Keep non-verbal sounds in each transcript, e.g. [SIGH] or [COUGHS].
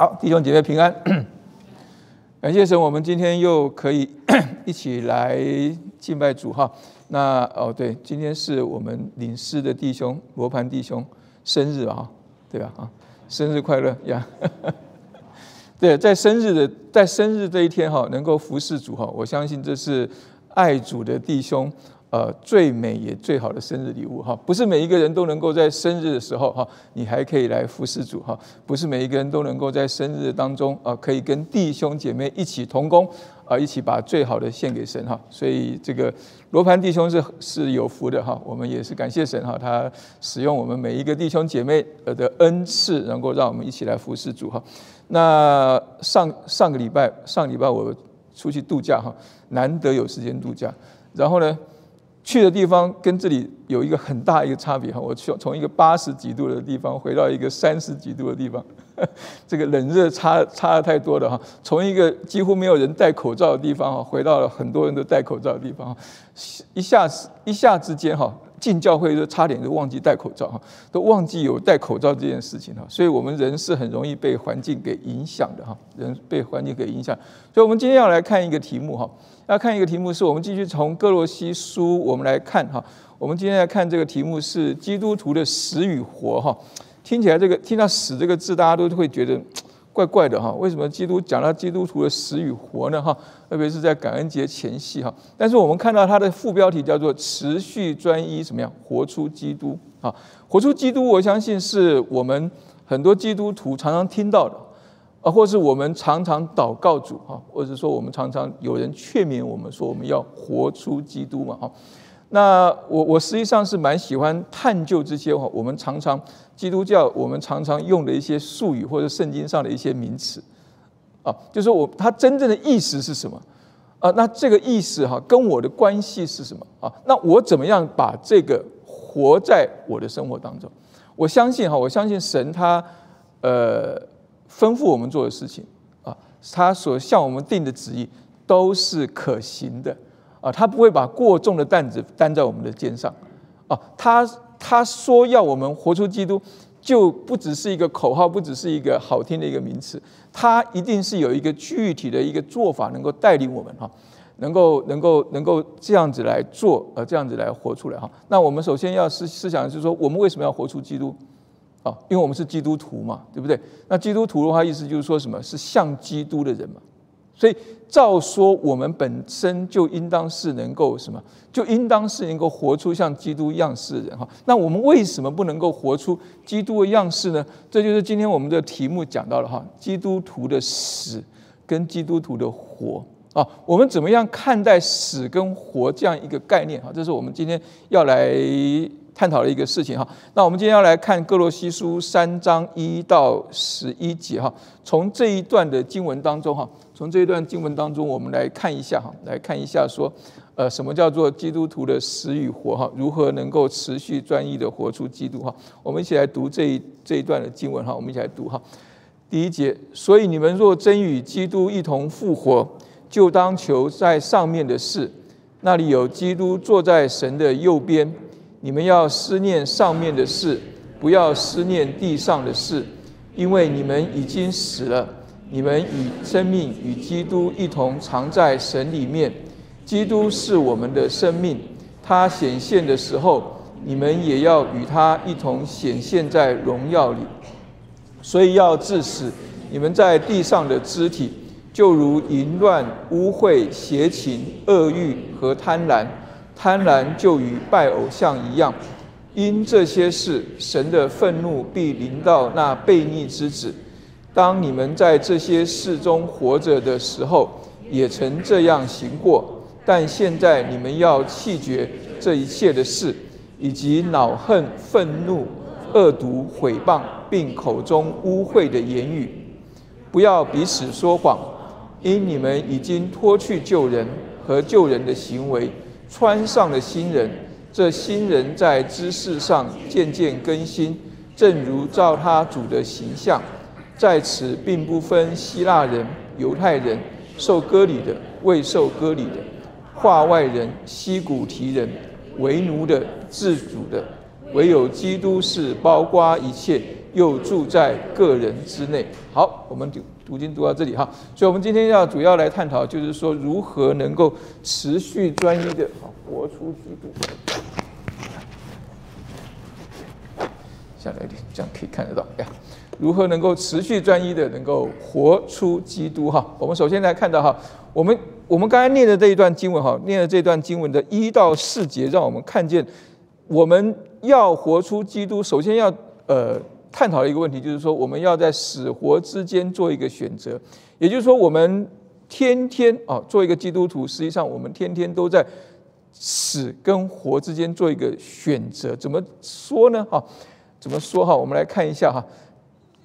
好，弟兄姐妹平安，[COUGHS] 感谢神，我们今天又可以 [COUGHS] 一起来敬拜主哈。那哦，对，今天是我们领事的弟兄罗盘弟兄生日啊，对吧？啊，生日快乐呀！[LAUGHS] 对，在生日的在生日这一天哈，能够服侍主哈，我相信这是爱主的弟兄。呃，最美也最好的生日礼物哈，不是每一个人都能够在生日的时候哈，你还可以来服侍主哈，不是每一个人都能够在生日当中啊，可以跟弟兄姐妹一起同工啊，一起把最好的献给神哈。所以这个罗盘弟兄是是有福的哈，我们也是感谢神哈，他使用我们每一个弟兄姐妹呃的恩赐，能够让我们一起来服侍主哈。那上上个礼拜上礼拜我出去度假哈，难得有时间度假，然后呢。去的地方跟这里有一个很大一个差别哈，我去从一个八十几度的地方回到一个三十几度的地方，[LAUGHS] 这个冷热差差的太多了哈。从一个几乎没有人戴口罩的地方哈，回到了很多人都戴口罩的地方，一下子一下之间哈，进教会就差点就忘记戴口罩哈，都忘记有戴口罩这件事情哈。所以我们人是很容易被环境给影响的哈，人被环境给影响。所以我们今天要来看一个题目哈。要看一个题目，是我们继续从哥罗西书我们来看哈。我们今天来看这个题目是基督徒的死与活哈。听起来这个听到死这个字，大家都会觉得怪怪的哈。为什么基督讲到基督徒的死与活呢哈？特别是在感恩节前夕哈。但是我们看到它的副标题叫做持续专一怎么样活出基督啊？活出基督，我相信是我们很多基督徒常常听到的。啊，或是我们常常祷告主哈，或者说我们常常有人劝勉我们说我们要活出基督嘛哈。那我我实际上是蛮喜欢探究这些哈，我们常常基督教我们常常用的一些术语或者圣经上的一些名词啊，就是我它真正的意思是什么啊？那这个意思哈跟我的关系是什么啊？那我怎么样把这个活在我的生活当中？我相信哈，我相信神他呃。吩咐我们做的事情啊，他所向我们定的旨意都是可行的啊，他不会把过重的担子担在我们的肩上啊。他他说要我们活出基督，就不只是一个口号，不只是一个好听的一个名词，他一定是有一个具体的一个做法，能够带领我们哈，能够能够能够这样子来做，呃，这样子来活出来哈。那我们首先要思思想的是说，我们为什么要活出基督？啊，因为我们是基督徒嘛，对不对？那基督徒的话，意思就是说什么是像基督的人嘛。所以照说，我们本身就应当是能够什么，就应当是能够活出像基督样式的人哈。那我们为什么不能够活出基督的样式呢？这就是今天我们的题目讲到了哈，基督徒的死跟基督徒的活啊，我们怎么样看待死跟活这样一个概念哈？这是我们今天要来。探讨的一个事情哈，那我们今天要来看各罗西书三章一到十一节哈。从这一段的经文当中哈，从这一段经文当中，我们来看一下哈，来看一下说，呃，什么叫做基督徒的死与活哈？如何能够持续专一的活出基督哈？我们一起来读这一这一段的经文哈，我们一起来读哈。第一节，所以你们若真与基督一同复活，就当求在上面的事，那里有基督坐在神的右边。你们要思念上面的事，不要思念地上的事，因为你们已经死了。你们与生命与基督一同藏在神里面。基督是我们的生命，他显现的时候，你们也要与他一同显现在荣耀里。所以要致死你们在地上的肢体，就如淫乱、污秽、邪情、恶欲和贪婪。贪婪就与拜偶像一样，因这些事，神的愤怒必临到那悖逆之子。当你们在这些事中活着的时候，也曾这样行过。但现在你们要弃绝这一切的事，以及恼恨、愤怒、恶毒、毁谤，并口中污秽的言语。不要彼此说谎，因你们已经脱去旧人和旧人的行为。穿上了新人，这新人在知识上渐渐更新，正如照他主的形象。在此并不分希腊人、犹太人，受割礼的、未受割礼的，化外人、西古提人，为奴的、自主的，唯有基督是包括一切，又住在个人之内。好，我们读读经读到这里哈，所以我们今天要主要来探讨，就是说如何能够持续专一的活出基督。下来一点，这样可以看得到呀。如何能够持续专一的能够活出基督？哈，我们首先来看到哈，我们我们刚才念的这一段经文哈，念的这段经文的一到四节，让我们看见我们要活出基督，首先要呃探讨一个问题，就是说我们要在死活之间做一个选择，也就是说我们天天啊做一个基督徒，实际上我们天天都在死跟活之间做一个选择。怎么说呢？哈，怎么说哈？我们来看一下哈。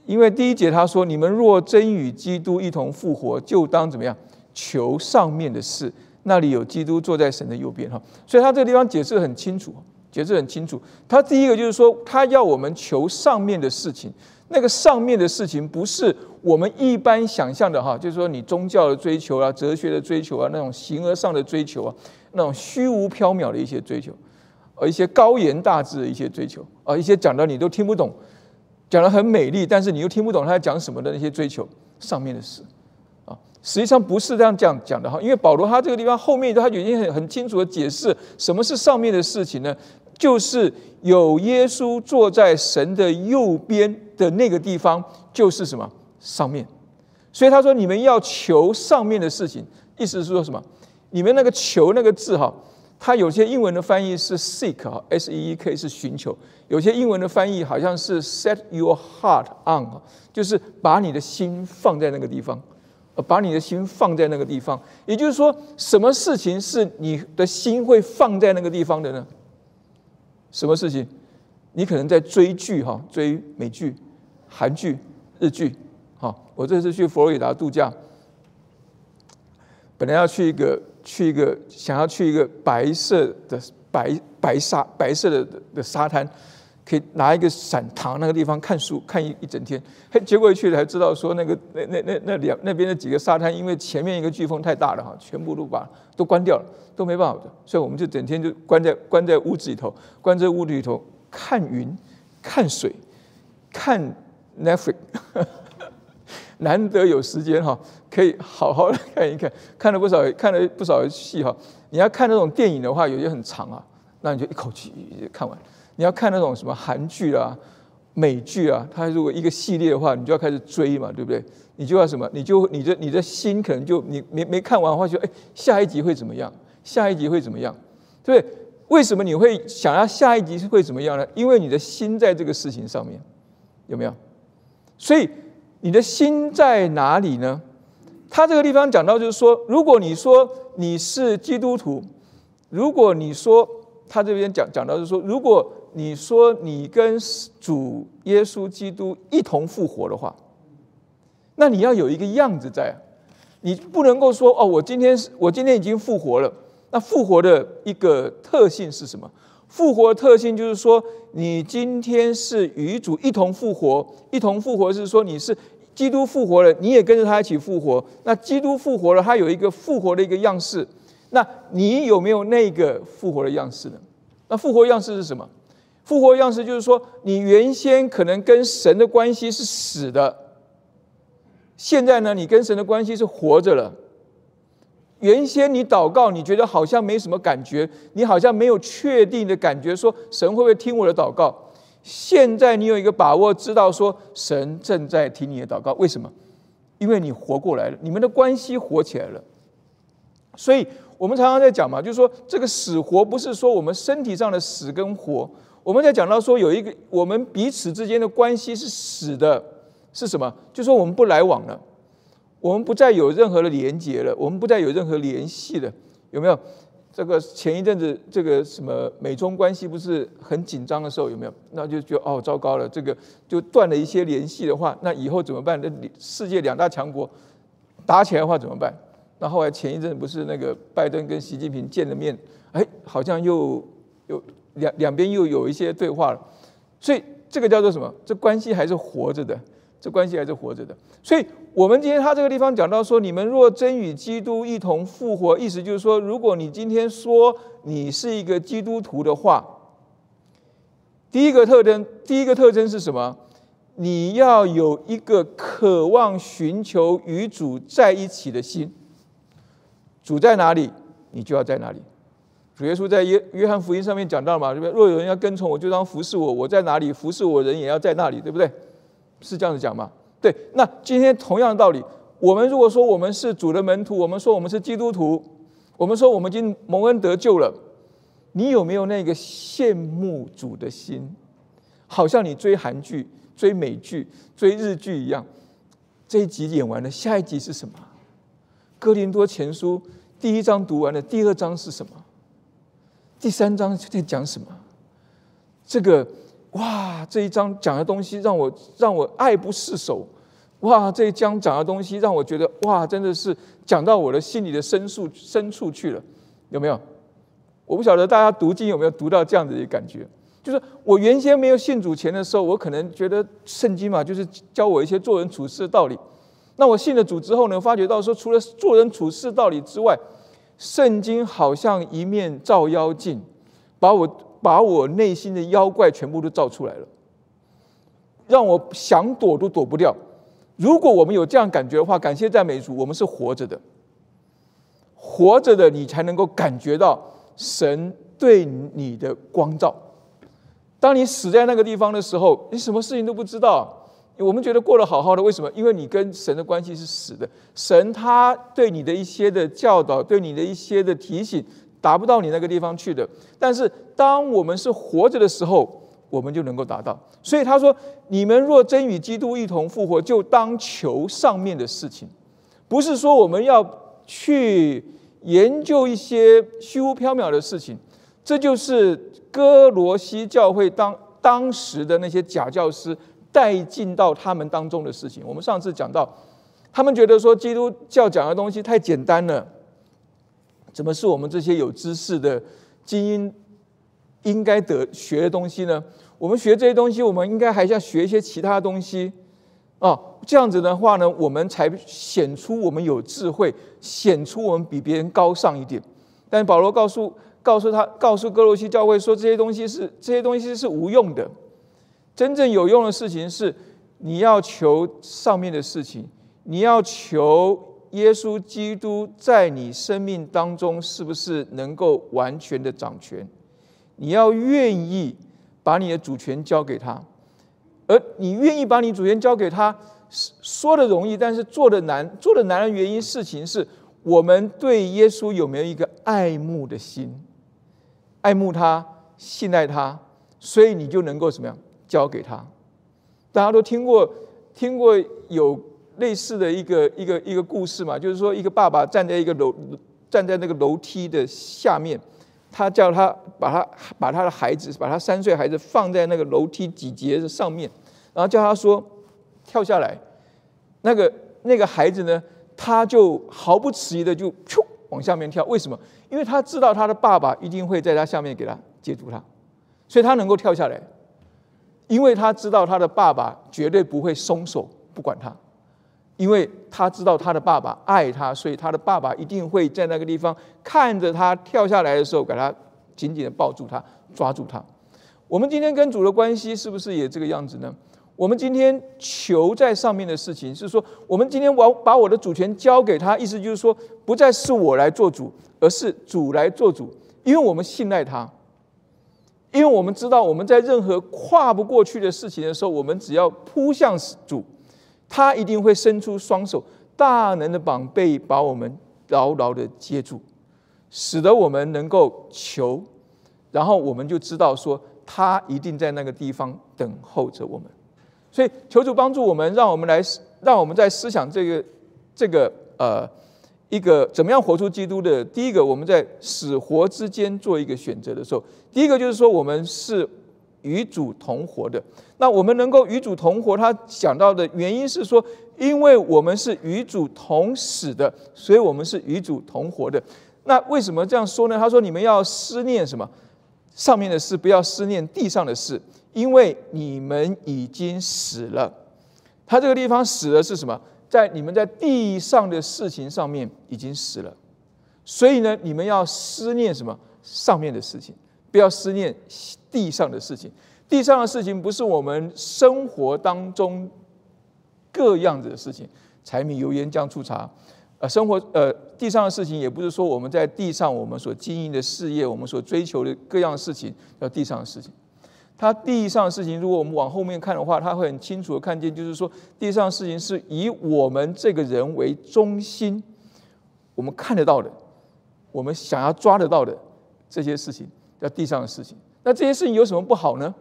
因为第一节他说：“你们若真与基督一同复活，就当怎么样？求上面的事，那里有基督坐在神的右边。”哈，所以他这个地方解释很清楚，解释很清楚。他第一个就是说，他要我们求上面的事情。那个上面的事情，不是我们一般想象的哈，就是说你宗教的追求啊、哲学的追求啊、那种形而上的追求啊、那种虚无缥缈的一些追求，而一些高言大志的一些追求啊，一些讲的你都听不懂。讲的很美丽，但是你又听不懂他在讲什么的那些追求上面的事啊，实际上不是这样讲讲的哈。因为保罗他这个地方后面他已经很很清楚的解释什么是上面的事情呢？就是有耶稣坐在神的右边的那个地方，就是什么上面。所以他说你们要求上面的事情，意思是说什么？你们那个求那个字哈。它有些英文的翻译是 seek 啊，s e e k 是寻求；有些英文的翻译好像是 set your heart on 就是把你的心放在那个地方，呃，把你的心放在那个地方。也就是说，什么事情是你的心会放在那个地方的呢？什么事情？你可能在追剧哈，追美剧、韩剧、日剧。好，我这次去佛罗里达度假，本来要去一个。去一个想要去一个白色的白白沙白色的的沙滩，可以拿一个伞躺那个地方看书看一一整天。嘿，结果一去才知道说那个那那那那两那边的几个沙滩，因为前面一个飓风太大了哈，全部都把都关掉了，都没办法的。所以我们就整天就关在关在屋子里头，关在屋子里头看云、看水、看 Netflix。[LAUGHS] 难得有时间哈，可以好好的看一看，[LAUGHS] 看了不少，看了不少戏哈。你要看那种电影的话，有些很长啊，那你就一口气看完。你要看那种什么韩剧啊、美剧啊，它如果一个系列的话，你就要开始追嘛，对不对？你就要什么？你就你的你的心可能就你没没看完的话，就哎下一集会怎么样？下一集会怎么样？对不对？为什么你会想要下一集会怎么样呢？因为你的心在这个事情上面，有没有？所以。你的心在哪里呢？他这个地方讲到，就是说，如果你说你是基督徒，如果你说他这边讲讲到，就是说，如果你说你跟主耶稣基督一同复活的话，那你要有一个样子在，你不能够说哦，我今天是我今天已经复活了。那复活的一个特性是什么？复活的特性就是说，你今天是与主一同复活，一同复活是说你是。基督复活了，你也跟着他一起复活。那基督复活了，他有一个复活的一个样式。那你有没有那个复活的样式呢？那复活样式是什么？复活样式就是说，你原先可能跟神的关系是死的，现在呢，你跟神的关系是活着了。原先你祷告，你觉得好像没什么感觉，你好像没有确定的感觉，说神会不会听我的祷告？现在你有一个把握，知道说神正在听你的祷告。为什么？因为你活过来了，你们的关系活起来了。所以我们常常在讲嘛，就是说这个死活不是说我们身体上的死跟活。我们在讲到说有一个我们彼此之间的关系是死的，是什么？就说我们不来往了，我们不再有任何的连接了，我们不再有任何联系了，有没有？这个前一阵子，这个什么美中关系不是很紧张的时候，有没有？那就觉得哦，糟糕了，这个就断了一些联系的话，那以后怎么办？那世界两大强国打起来的话怎么办？那后来前一阵不是那个拜登跟习近平见了面，哎，好像又有两两边又有一些对话了，所以这个叫做什么？这关系还是活着的。这关系还是活着的，所以我们今天他这个地方讲到说，你们若真与基督一同复活，意思就是说，如果你今天说你是一个基督徒的话，第一个特征，第一个特征是什么？你要有一个渴望寻求与主在一起的心。主在哪里，你就要在哪里。主耶稣在约约翰福音上面讲到嘛，对不对？若有人要跟从我，就当服侍我。我在哪里，服侍我人也要在那里，对不对？是这样子讲吗？对。那今天同样的道理，我们如果说我们是主的门徒，我们说我们是基督徒，我们说我们已经蒙恩得救了，你有没有那个羡慕主的心？好像你追韩剧、追美剧、追日剧一样，这一集演完了，下一集是什么？哥林多前书第一章读完了，第二章是什么？第三章在讲什么？这个哇，这一章讲的东西让我让我爱不释手。哇，这一章讲的东西让我觉得哇，真的是讲到我的心里的深处深处去了，有没有？我不晓得大家读经有没有读到这样子的感觉。就是我原先没有信主前的时候，我可能觉得圣经嘛，就是教我一些做人处事的道理。那我信了主之后呢，发觉到说，除了做人处事道理之外，圣经好像一面照妖镜，把我把我内心的妖怪全部都照出来了，让我想躲都躲不掉。如果我们有这样感觉的话，感谢赞美主，我们是活着的，活着的你才能够感觉到神对你的光照。当你死在那个地方的时候，你什么事情都不知道。我们觉得过得好好的，为什么？因为你跟神的关系是死的。神他对你的一些的教导，对你的一些的提醒，达不到你那个地方去的。但是当我们是活着的时候，我们就能够达到。所以他说：“你们若真与基督一同复活，就当求上面的事情。”不是说我们要去研究一些虚无缥缈的事情。这就是哥罗西教会当当时的那些假教师。带进到他们当中的事情。我们上次讲到，他们觉得说基督教讲的东西太简单了，怎么是我们这些有知识的精英应该得学的东西呢？我们学这些东西，我们应该还要学一些其他东西啊。这样子的话呢，我们才显出我们有智慧，显出我们比别人高尚一点。但保罗告诉告诉他告诉哥罗西教会说，这些东西是这些东西是无用的。真正有用的事情是，你要求上面的事情，你要求耶稣基督在你生命当中是不是能够完全的掌权？你要愿意把你的主权交给他，而你愿意把你主权交给他，说的容易，但是做的难。做的难的原因，事情是我们对耶稣有没有一个爱慕的心，爱慕他，信赖他，所以你就能够怎么样？交给他，大家都听过听过有类似的一个一个一个故事嘛？就是说，一个爸爸站在一个楼站在那个楼梯的下面，他叫他把他把他的孩子把他三岁孩子放在那个楼梯几节的上面，然后叫他说跳下来。那个那个孩子呢，他就毫不迟疑的就咻往下面跳。为什么？因为他知道他的爸爸一定会在他下面给他接住他，所以他能够跳下来。因为他知道他的爸爸绝对不会松手不管他，因为他知道他的爸爸爱他，所以他的爸爸一定会在那个地方看着他跳下来的时候，给他紧紧的抱住他，抓住他。我们今天跟主的关系是不是也这个样子呢？我们今天求在上面的事情，是说我们今天我把我的主权交给他，意思就是说不再是我来做主，而是主来做主，因为我们信赖他。因为我们知道，我们在任何跨不过去的事情的时候，我们只要扑向主，他一定会伸出双手，大能的膀臂把我们牢牢的接住，使得我们能够求，然后我们就知道说，他一定在那个地方等候着我们。所以求主帮助我们，让我们来，让我们在思想这个这个呃。一个怎么样活出基督的？第一个，我们在死活之间做一个选择的时候，第一个就是说，我们是与主同活的。那我们能够与主同活，他讲到的原因是说，因为我们是与主同死的，所以我们是与主同活的。那为什么这样说呢？他说：“你们要思念什么？上面的事，不要思念地上的事，因为你们已经死了。”他这个地方死的是什么？在你们在地上的事情上面已经死了，所以呢，你们要思念什么上面的事情，不要思念地上的事情。地上的事情不是我们生活当中各样子的事情，柴米油盐酱醋茶。呃，生活呃，地上的事情也不是说我们在地上我们所经营的事业，我们所追求的各样事情叫地上的事情。它地上的事情，如果我们往后面看的话，他会很清楚的看见，就是说地上的事情是以我们这个人为中心，我们看得到的，我们想要抓得到的这些事情在地上的事情。那这些事情有什么不好呢？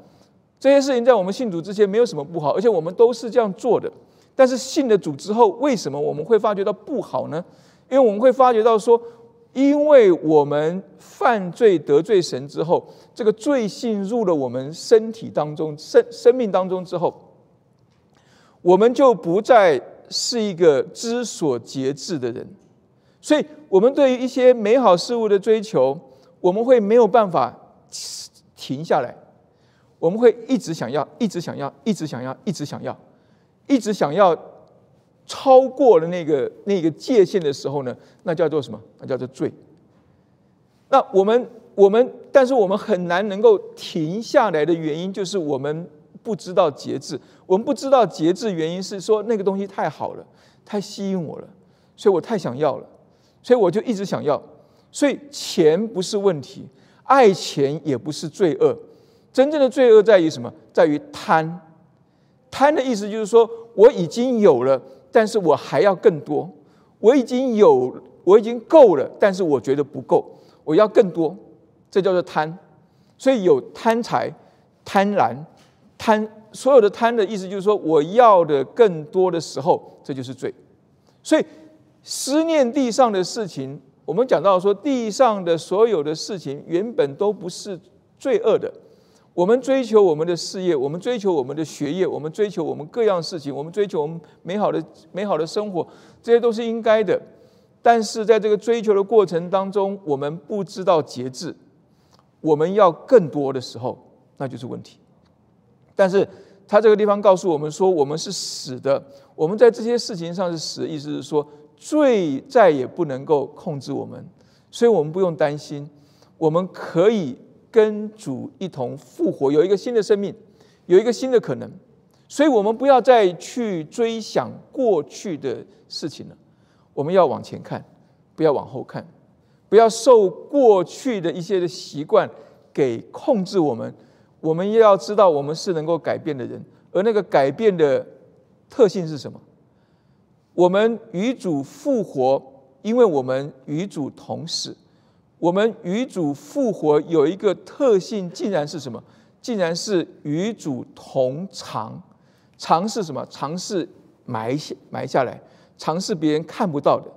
这些事情在我们信主之前没有什么不好，而且我们都是这样做的。但是信了主之后，为什么我们会发觉到不好呢？因为我们会发觉到说，因为我们犯罪得罪神之后，这个罪性入了我们身体当中、生生命当中之后，我们就不再是一个知所节制的人，所以，我们对于一些美好事物的追求，我们会没有办法停下来，我们会一直想要，一直想要，一直想要，一直想要。一直想要超过了那个那个界限的时候呢，那叫做什么？那叫做罪。那我们我们，但是我们很难能够停下来的原因，就是我们不知道节制。我们不知道节制，原因是说那个东西太好了，太吸引我了，所以我太想要了，所以我就一直想要。所以钱不是问题，爱钱也不是罪恶。真正的罪恶在于什么？在于贪。贪的意思就是说，我已经有了，但是我还要更多。我已经有，我已经够了，但是我觉得不够，我要更多。这叫做贪。所以有贪财、贪婪、贪，所有的贪的意思就是说，我要的更多的时候，这就是罪。所以思念地上的事情，我们讲到说，地上的所有的事情原本都不是罪恶的。我们追求我们的事业，我们追求我们的学业，我们追求我们各样事情，我们追求我们美好的美好的生活，这些都是应该的。但是在这个追求的过程当中，我们不知道节制，我们要更多的时候，那就是问题。但是他这个地方告诉我们说，我们是死的，我们在这些事情上是死，意思是说罪再也不能够控制我们，所以我们不用担心，我们可以。跟主一同复活，有一个新的生命，有一个新的可能，所以我们不要再去追想过去的事情了，我们要往前看，不要往后看，不要受过去的一些的习惯给控制我们。我们要知道，我们是能够改变的人，而那个改变的特性是什么？我们与主复活，因为我们与主同死。我们与主复活有一个特性，竟然是什么？竟然是与主同常。常是什么？常是埋下埋下来，常是别人看不到的。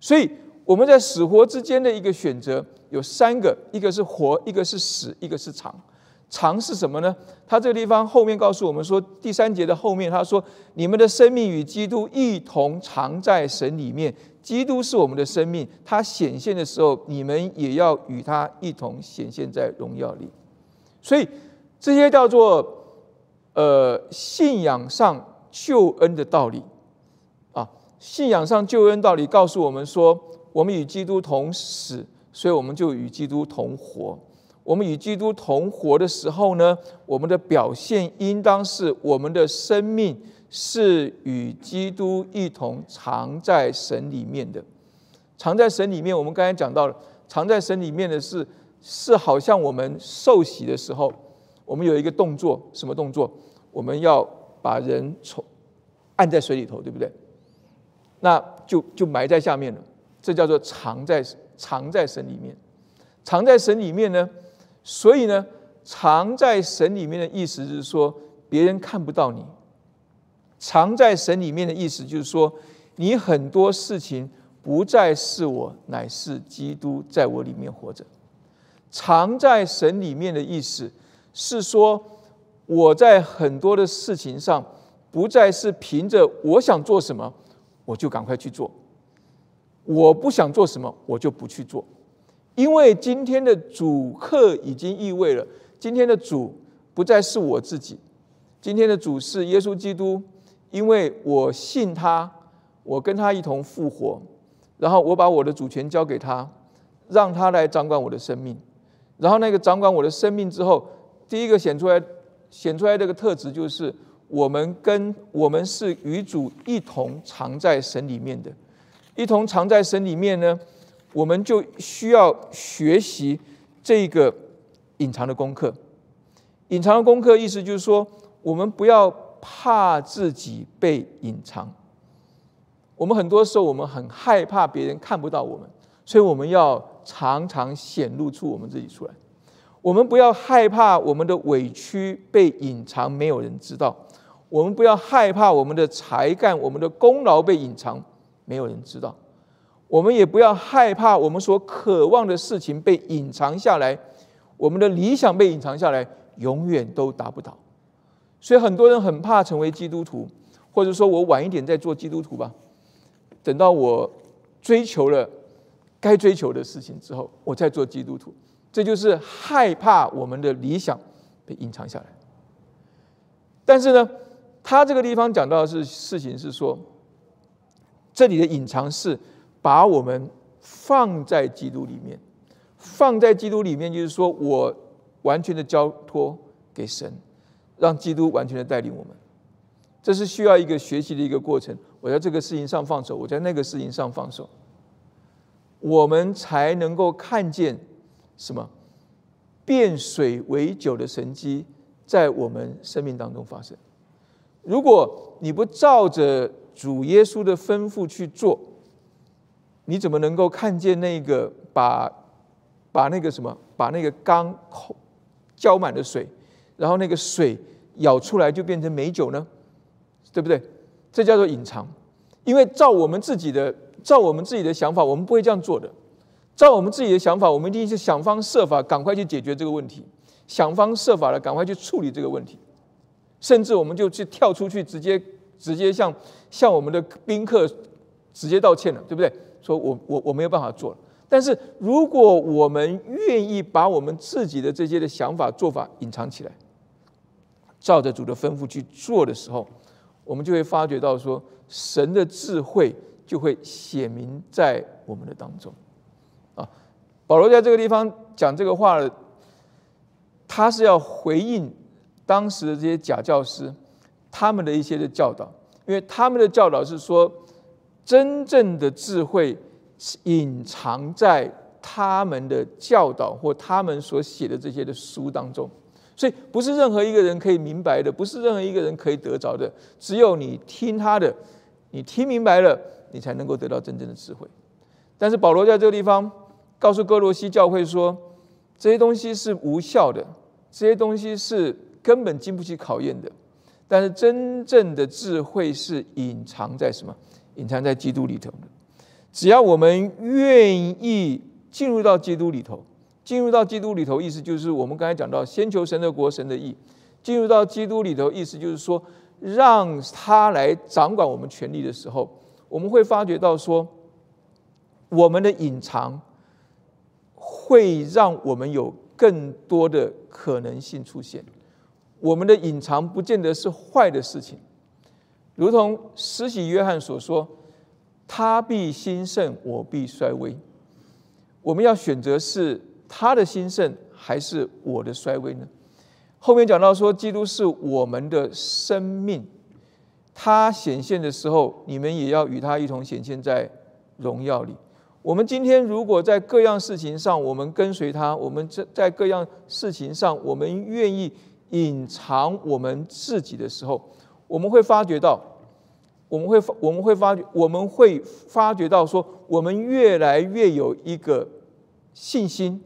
所以我们在死活之间的一个选择有三个：一个是活，一个是死，一个是长。常是什么呢？他这个地方后面告诉我们说，第三节的后面他说：“你们的生命与基督一同藏在神里面。”基督是我们的生命，他显现的时候，你们也要与他一同显现在荣耀里。所以这些叫做呃信仰上救恩的道理啊，信仰上救恩道理告诉我们说，我们与基督同死，所以我们就与基督同活。我们与基督同活的时候呢，我们的表现应当是我们的生命。是与基督一同藏在神里面的，藏在神里面。我们刚才讲到了，藏在神里面的是，是好像我们受洗的时候，我们有一个动作，什么动作？我们要把人从按在水里头，对不对？那就就埋在下面了。这叫做藏在藏在神里面，藏在神里面呢。所以呢，藏在神里面的意思是说，别人看不到你。藏在神里面的意思，就是说，你很多事情不再是我，乃是基督在我里面活着。藏在神里面的意思，是说我在很多的事情上，不再是凭着我想做什么，我就赶快去做；我不想做什么，我就不去做。因为今天的主客已经意味了，今天的主不再是我自己，今天的主是耶稣基督。因为我信他，我跟他一同复活，然后我把我的主权交给他，让他来掌管我的生命。然后那个掌管我的生命之后，第一个显出来显出来这个特质，就是我们跟我们是与主一同藏在神里面的，一同藏在神里面呢，我们就需要学习这个隐藏的功课。隐藏的功课意思就是说，我们不要怕自己被隐藏。我们很多时候，我们很害怕别人看不到我们，所以我们要常常显露出我们自己出来。我们不要害怕我们的委屈被隐藏，没有人知道；我们不要害怕我们的才干、我们的功劳被隐藏，没有人知道；我们也不要害怕我们所渴望的事情被隐藏下来，我们的理想被隐藏下来，永远都达不到。所以很多人很怕成为基督徒，或者说我晚一点再做基督徒吧，等到我追求了该追求的事情之后，我再做基督徒。这就是害怕我们的理想被隐藏下来。但是呢，他这个地方讲到的是事情是说，这里的隐藏是把我们放在基督里面，放在基督里面，就是说我完全的交托给神，让基督完全的带领我们。这是需要一个学习的一个过程。我在这个事情上放手，我在那个事情上放手，我们才能够看见。什么变水为酒的神迹在我们生命当中发生？如果你不照着主耶稣的吩咐去做，你怎么能够看见那个把把那个什么把那个缸口浇满了水，然后那个水舀出来就变成美酒呢？对不对？这叫做隐藏，因为照我们自己的照我们自己的想法，我们不会这样做的。照我们自己的想法，我们一定是想方设法赶快去解决这个问题，想方设法的赶快去处理这个问题，甚至我们就去跳出去，直接直接向向我们的宾客直接道歉了，对不对？说我我我没有办法做。但是如果我们愿意把我们自己的这些的想法做法隐藏起来，照着主的吩咐去做的时候，我们就会发觉到说，神的智慧就会显明在我们的当中。啊保罗在这个地方讲这个话他是要回应当时的这些假教师他们的一些的教导，因为他们的教导是说，真正的智慧隐藏在他们的教导或他们所写的这些的书当中，所以不是任何一个人可以明白的，不是任何一个人可以得着的，只有你听他的，你听明白了，你才能够得到真正的智慧。但是保罗在这个地方。告诉哥罗西教会说，这些东西是无效的，这些东西是根本经不起考验的。但是真正的智慧是隐藏在什么？隐藏在基督里头的。只要我们愿意进入到基督里头，进入到基督里头，意思就是我们刚才讲到，先求神的国，神的义。进入到基督里头，意思就是说，让他来掌管我们权力的时候，我们会发觉到说，我们的隐藏。会让我们有更多的可能性出现。我们的隐藏不见得是坏的事情，如同施洗约翰所说：“他必兴盛，我必衰微。”我们要选择是他的兴盛还是我的衰微呢？后面讲到说，基督是我们的生命，他显现的时候，你们也要与他一同显现在荣耀里。我们今天如果在各样事情上，我们跟随他；我们在在各样事情上，我们愿意隐藏我们自己的时候，我们会发觉到，我们会发我们会发觉，我们会发觉到说，我们越来越有一个信心，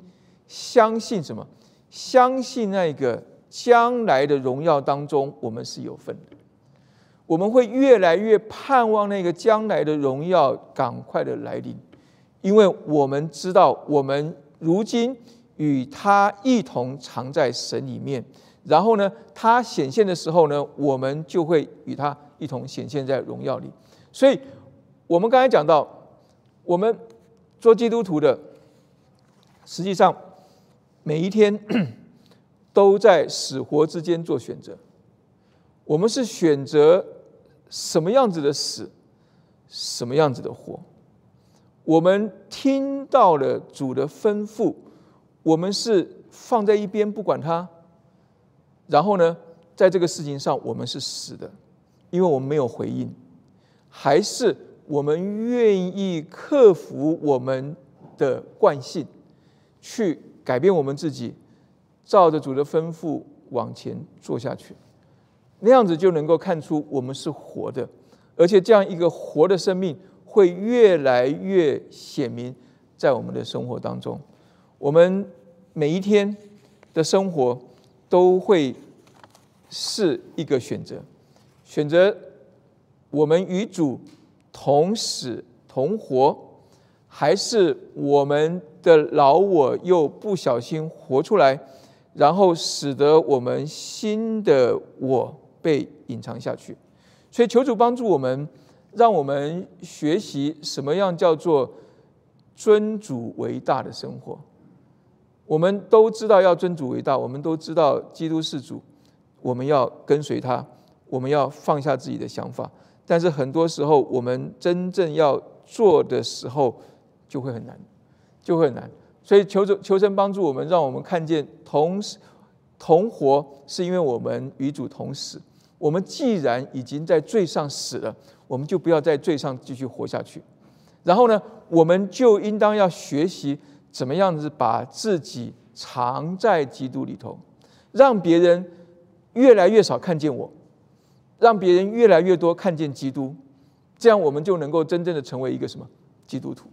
相信什么？相信那个将来的荣耀当中，我们是有份的。我们会越来越盼望那个将来的荣耀赶快的来临。因为我们知道，我们如今与他一同藏在神里面，然后呢，他显现的时候呢，我们就会与他一同显现在荣耀里。所以，我们刚才讲到，我们做基督徒的，实际上每一天 [CLEARS THROAT] 都在死活之间做选择。我们是选择什么样子的死，什么样子的活。我们听到了主的吩咐，我们是放在一边不管他，然后呢，在这个事情上我们是死的，因为我们没有回应，还是我们愿意克服我们的惯性，去改变我们自己，照着主的吩咐往前做下去，那样子就能够看出我们是活的，而且这样一个活的生命会越来越显明在我们的生活当中，我们每一天的生活都会。是一个选择，选择我们与主同死同活，还是我们的老我又不小心活出来，然后使得我们新的我被隐藏下去。所以求主帮助我们，让我们学习什么样叫做尊主为大的生活。我们都知道要尊主为大，我们都知道基督是主。我们要跟随他，我们要放下自己的想法，但是很多时候，我们真正要做的时候，就会很难，就会很难。所以求主求神帮助我们，让我们看见同同活，是因为我们与主同死。我们既然已经在罪上死了，我们就不要在罪上继续活下去。然后呢，我们就应当要学习怎么样子把自己藏在基督里头，让别人。越来越少看见我，让别人越来越多看见基督，这样我们就能够真正的成为一个什么基督徒，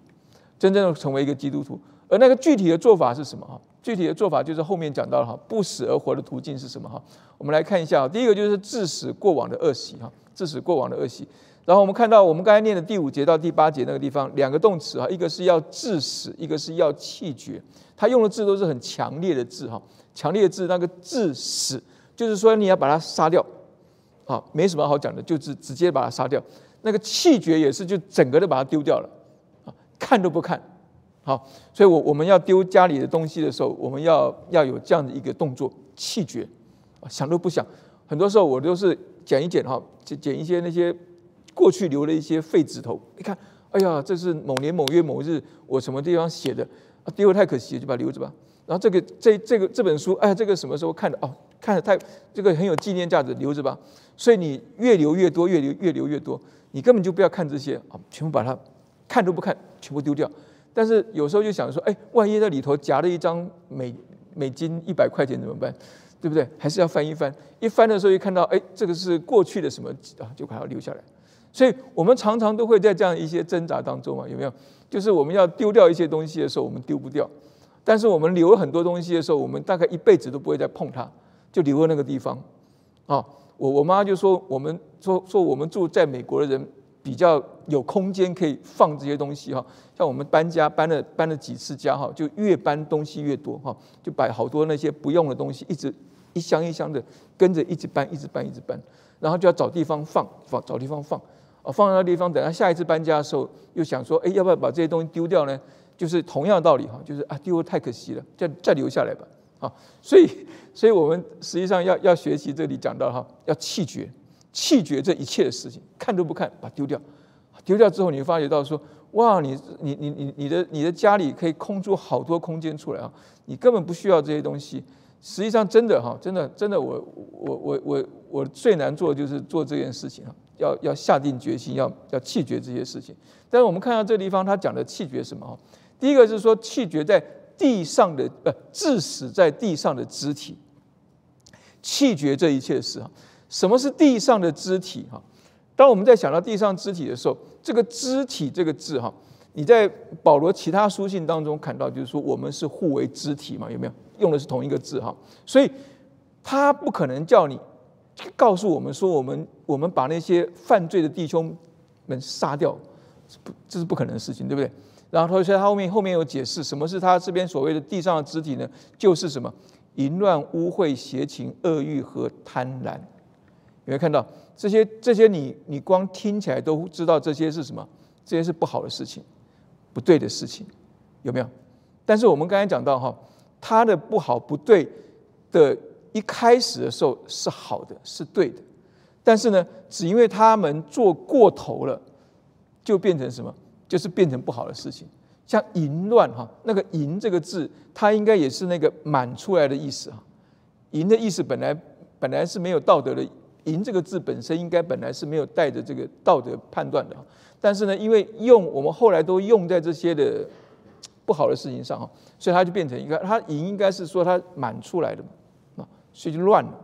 真正的成为一个基督徒。而那个具体的做法是什么？哈，具体的做法就是后面讲到了哈，不死而活的途径是什么？哈，我们来看一下。第一个就是致死过往的恶习，哈，致死过往的恶习。然后我们看到我们刚才念的第五节到第八节那个地方，两个动词哈，一个是要致死，一个是要弃绝。他用的字都是很强烈的字哈，强烈的字，那个致死。就是说，你要把它杀掉，好，没什么好讲的，就是直接把它杀掉。那个气绝也是，就整个都把它丢掉了，啊，看都不看，好。所以，我我们要丢家里的东西的时候，我们要要有这样的一个动作，气绝，想都不想。很多时候我都是捡一捡哈，捡捡一些那些过去留了一些废纸头，一看，哎呀，这是某年某月某日我什么地方写的，啊丢了太可惜，就把它留着吧。然后这个这这个这本书，哎，这个什么时候看的？哦。看的太这个很有纪念价值，留着吧。所以你越留越多，越留越留越多，你根本就不要看这些啊，全部把它看都不看，全部丢掉。但是有时候就想说，哎，万一在里头夹了一张美美金一百块钱怎么办？对不对？还是要翻一翻。一翻的时候，一看到，哎，这个是过去的什么啊，就把它留下来。所以我们常常都会在这样一些挣扎当中嘛，有没有？就是我们要丢掉一些东西的时候，我们丢不掉；但是我们留了很多东西的时候，我们大概一辈子都不会再碰它。就留在那个地方，啊，我我妈就说我们说说我们住在美国的人比较有空间可以放这些东西哈，像我们搬家搬了搬了几次家哈，就越搬东西越多哈，就摆好多那些不用的东西一直一箱一箱的跟着一直搬一直搬一直搬，然后就要找地方放放找地方放，啊放在那地方，等他下一次搬家的时候又想说，哎要不要把这些东西丢掉呢？就是同样的道理哈，就是啊丢太可惜了，再再留下来吧。啊，所以，所以我们实际上要要学习这里讲到哈，要弃绝，弃绝这一切的事情，看都不看，把丢掉，丢掉之后，你会发觉到说，哇，你你你你你的你的家里可以空出好多空间出来啊，你根本不需要这些东西。实际上，真的哈，真的真的，我我我我我最难做的就是做这件事情啊，要要下定决心，要要弃绝这些事情。但是我们看到这个地方他讲的弃绝什么哈？第一个是说弃绝在。地上的呃，致死在地上的肢体，气绝这一切事哈。什么是地上的肢体哈？当我们在想到地上肢体的时候，这个肢体这个字哈，你在保罗其他书信当中看到，就是说我们是互为肢体嘛，有没有？用的是同一个字哈，所以他不可能叫你告诉我们说，我们我们把那些犯罪的弟兄们杀掉，不，这是不可能的事情，对不对？然后他说他后面后面有解释，什么是他这边所谓的地上的肢体呢？就是什么淫乱、污秽、邪情、恶欲和贪婪。有没有看到这些？这些你你光听起来都知道这些是什么？这些是不好的事情，不对的事情，有没有？但是我们刚才讲到哈，他的不好不对的一开始的时候是好的，是对的，但是呢，只因为他们做过头了，就变成什么？就是变成不好的事情，像淫乱哈，那个淫这个字，它应该也是那个满出来的意思哈。淫的意思本来本来是没有道德的，淫这个字本身应该本来是没有带着这个道德判断的，但是呢，因为用我们后来都用在这些的不好的事情上哈，所以它就变成一个，它淫应该是说它满出来的嘛，所以就乱了。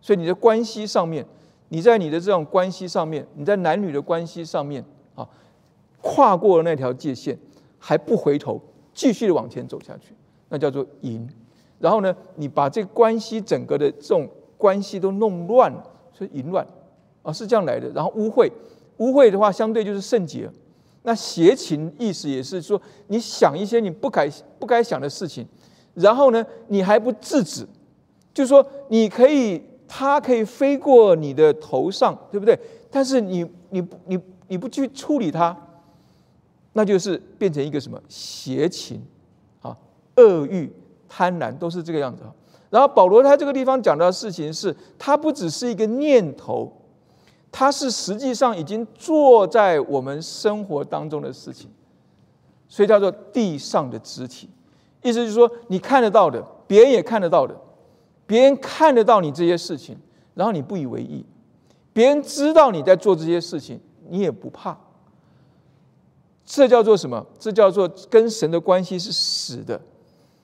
所以你的关系上面，你在你的这种关系上面，你在男女的关系上面啊，跨过了那条界限，还不回头，继续的往前走下去，那叫做淫。然后呢，你把这关系整个的这种关系都弄乱了，所以淫乱啊是这样来的。然后污秽，污秽的话相对就是圣洁。那邪情意思也是说，你想一些你不该不该想的事情，然后呢，你还不制止，就是说你可以，它可以飞过你的头上，对不对？但是你你你你不去处理它，那就是变成一个什么邪情啊，恶欲。贪婪都是这个样子然后保罗他这个地方讲到的事情是，他不只是一个念头，他是实际上已经坐在我们生活当中的事情，所以叫做地上的肢体。意思就是说，你看得到的，别人也看得到的，别人看得到你这些事情，然后你不以为意；别人知道你在做这些事情，你也不怕。这叫做什么？这叫做跟神的关系是死的。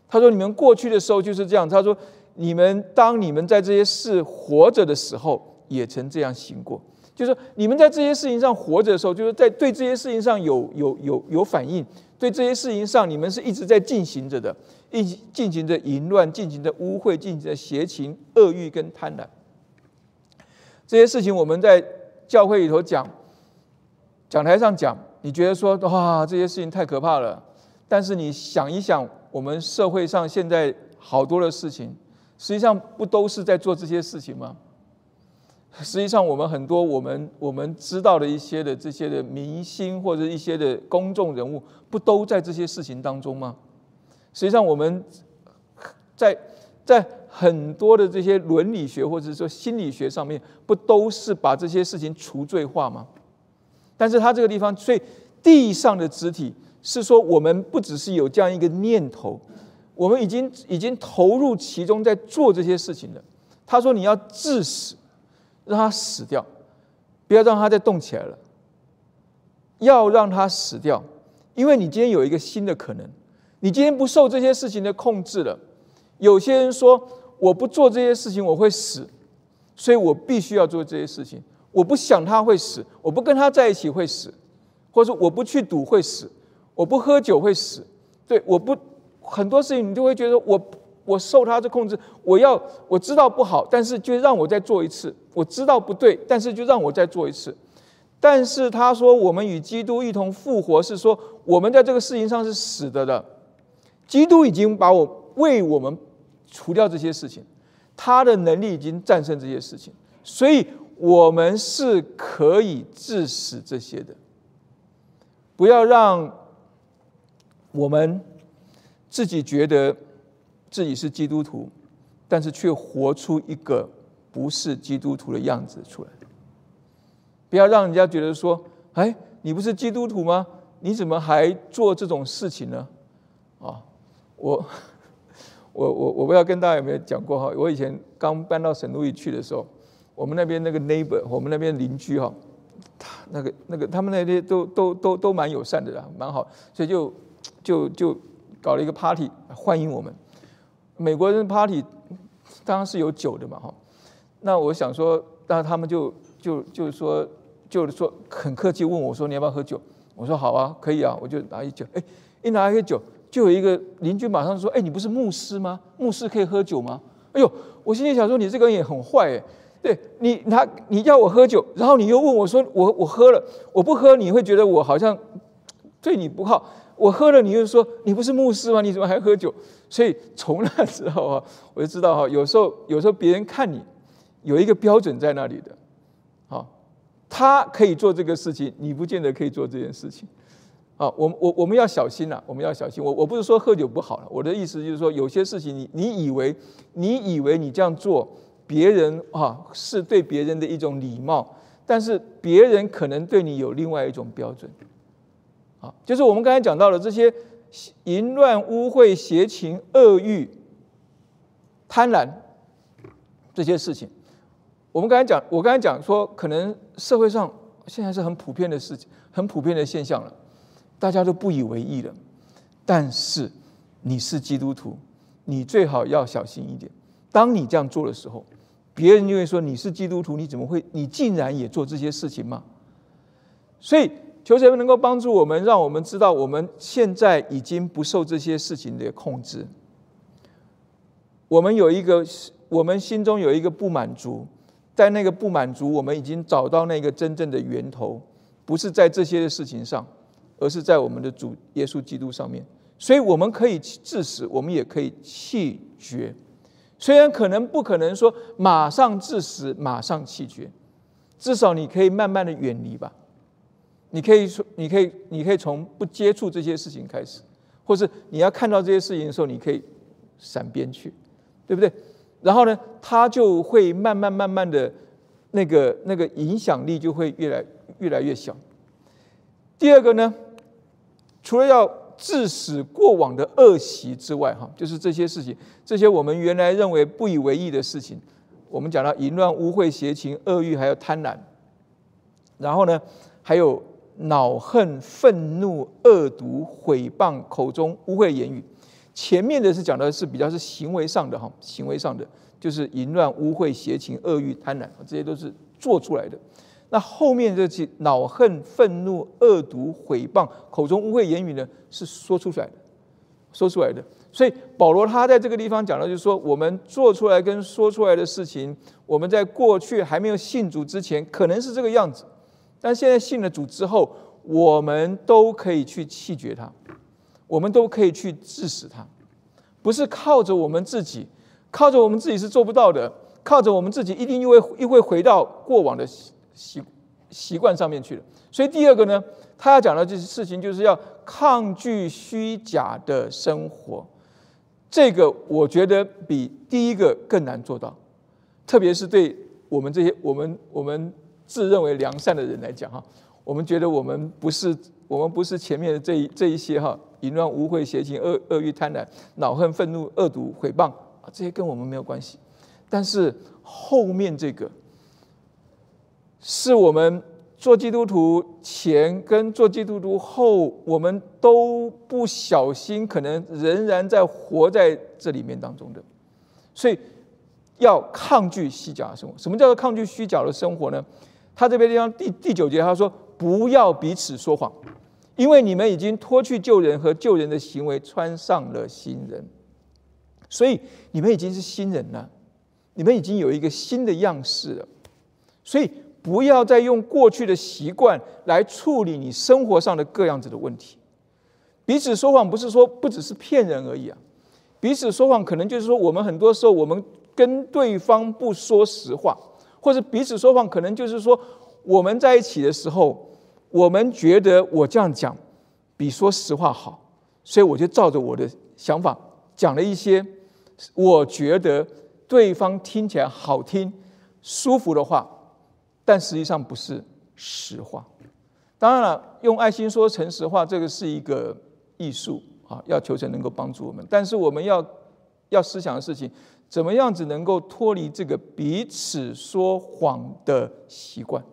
他说：“你们过去的时候就是这样。”他说：“你们当你们在这些事活着的时候，也曾这样行过。就是，你们在这些事情上活着的时候，就是在对这些事情上有有有有反应，对这些事情上，你们是一直在进行着的，一进行着淫乱，进行着污秽，进行着邪情、恶欲跟贪婪。这些事情我们在教会里头讲，讲台上讲，你觉得说哇，这些事情太可怕了。但是你想一想。”我们社会上现在好多的事情，实际上不都是在做这些事情吗？[LAUGHS] 实际上，我们很多我们我们知道的一些的这些的明星或者一些的公众人物，不都在这些事情当中吗？实际上，我们在在很多的这些伦理学或者说心理学上面，不都是把这些事情除罪化吗？但是他这个地方，所以地上的肢体。是说，我们不只是有这样一个念头，我们已经已经投入其中，在做这些事情了。他说：“你要致死，让他死掉，不要让他再动起来了。要让他死掉，因为你今天有一个新的可能，你今天不受这些事情的控制了。有些人说，我不做这些事情我会死，所以我必须要做这些事情。我不想他会死，我不跟他在一起会死，或者说我不去赌会死。”我不喝酒会死，对，我不很多事情你就会觉得我我受他的控制，我要我知道不好，但是就让我再做一次，我知道不对，但是就让我再做一次。但是他说我们与基督一同复活，是说我们在这个事情上是死的的，基督已经把我为我们除掉这些事情，他的能力已经战胜这些事情，所以我们是可以致死这些的，不要让。我们自己觉得自己是基督徒，但是却活出一个不是基督徒的样子出来。不要让人家觉得说：“哎，你不是基督徒吗？你怎么还做这种事情呢？”啊，我我我我不知道跟大家有没有讲过哈。我以前刚搬到省路易去的时候，我们那边那个 neighbor，我们那边邻居哈，他那个那个他们那些都都都都蛮友善的啦，蛮好，所以就。就就搞了一个 party 欢迎我们，美国人 party 当然是有酒的嘛哈，那我想说，那他们就就就是说就是说很客气问我说你要不要喝酒？我说好啊，可以啊，我就拿一酒，哎，一拿一个酒，就有一个邻居马上说，哎，你不是牧师吗？牧师可以喝酒吗？哎呦，我心里想说你这个人也很坏哎，对你他你要我喝酒，然后你又问我说我我喝了，我不喝你会觉得我好像对你不好。我喝了，你又说你不是牧师吗？你怎么还喝酒？所以从那时候啊，[LAUGHS] 我就知道哈，有时候有时候别人看你有一个标准在那里的，好，他可以做这个事情，你不见得可以做这件事情，啊，我我我们要小心呐，我们要小心。我我不是说喝酒不好了，我的意思就是说，有些事情你你以为你以为你这样做，别人啊是对别人的一种礼貌，但是别人可能对你有另外一种标准。啊，就是我们刚才讲到的这些淫乱、污秽、邪情、恶欲、贪婪这些事情，我们刚才讲，我刚才讲说，可能社会上现在是很普遍的事情，很普遍的现象了，大家都不以为意了。但是你是基督徒，你最好要小心一点。当你这样做的时候，别人就会说你是基督徒，你怎么会？你竟然也做这些事情吗？所以求神能够帮助我们，让我们知道我们现在已经不受这些事情的控制。我们有一个，我们心中有一个不满足。在那个不满足，我们已经找到那个真正的源头，不是在这些事情上，而是在我们的主耶稣基督上面。所以我们可以致死，我们也可以弃绝。虽然可能不可能说马上致死，马上弃绝，至少你可以慢慢的远离吧。你可以说，你可以，你可以从不接触这些事情开始，或是你要看到这些事情的时候，你可以闪边去，对不对？然后呢，它就会慢慢慢慢的，那个那个影响力就会越来越来越小。第二个呢，除了要致死过往的恶习之外，哈，就是这些事情，这些我们原来认为不以为意的事情，我们讲到淫乱、污秽、邪情、恶欲，还有贪婪。然后呢，还有恼恨、愤怒、恶毒、毁谤、口中污秽言语。前面的是讲的是比较是行为上的哈，行为上的就是淫乱、污秽、邪情、恶欲、贪婪，这些都是做出来的。那后面这些恼恨、愤怒、恶毒、毁谤、口中污秽言语呢，是说出来的，说出来的。所以保罗他在这个地方讲的，就是说我们做出来跟说出来的事情，我们在过去还没有信主之前可能是这个样子，但现在信了主之后，我们都可以去弃绝它。我们都可以去致死他，不是靠着我们自己，靠着我们自己是做不到的，靠着我们自己一定又会又会回到过往的习习惯上面去了。所以第二个呢，他要讲的这些事情，就是要抗拒虚假的生活。这个我觉得比第一个更难做到，特别是对我们这些我们我们自认为良善的人来讲哈，我们觉得我们不是我们不是前面的这一这一些哈。淫乱、污秽、邪情、恶恶欲、贪婪、恼恨、愤怒、恶毒、诽谤啊，这些跟我们没有关系。但是后面这个，是我们做基督徒前跟做基督徒后，我们都不小心，可能仍然在活在这里面当中的。所以要抗拒虚假的生活。什么叫做抗拒虚假的生活呢？他这边地方第第九节他说：“不要彼此说谎。”因为你们已经脱去旧人和旧人的行为，穿上了新人，所以你们已经是新人了，你们已经有一个新的样式了。所以不要再用过去的习惯来处理你生活上的各样子的问题。彼此说谎不是说不只是骗人而已啊，彼此说谎可能就是说我们很多时候我们跟对方不说实话，或者彼此说谎可能就是说我们在一起的时候。我们觉得我这样讲比说实话好，所以我就照着我的想法讲了一些我觉得对方听起来好听、舒服的话，但实际上不是实话。当然了，用爱心说诚实话，这个是一个艺术啊，要求神能够帮助我们。但是我们要要思想的事情，怎么样子能够脱离这个彼此说谎的习惯？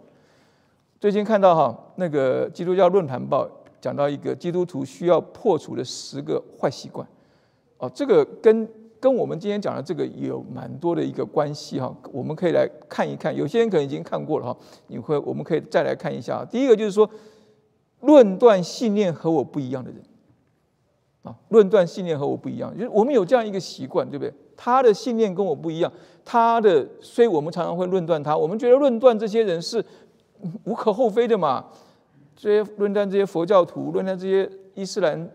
最近看到哈，那个基督教论坛报讲到一个基督徒需要破除的十个坏习惯，哦，这个跟跟我们今天讲的这个有蛮多的一个关系哈，我们可以来看一看。有些人可能已经看过了哈，你会我们可以再来看一下。第一个就是说，论断信念和我不一样的人，啊，论断信念和我不一样，就是我们有这样一个习惯，对不对？他的信念跟我不一样，他的，所以我们常常会论断他。我们觉得论断这些人是。无可厚非的嘛，这些论断这些佛教徒，论断这些伊斯兰，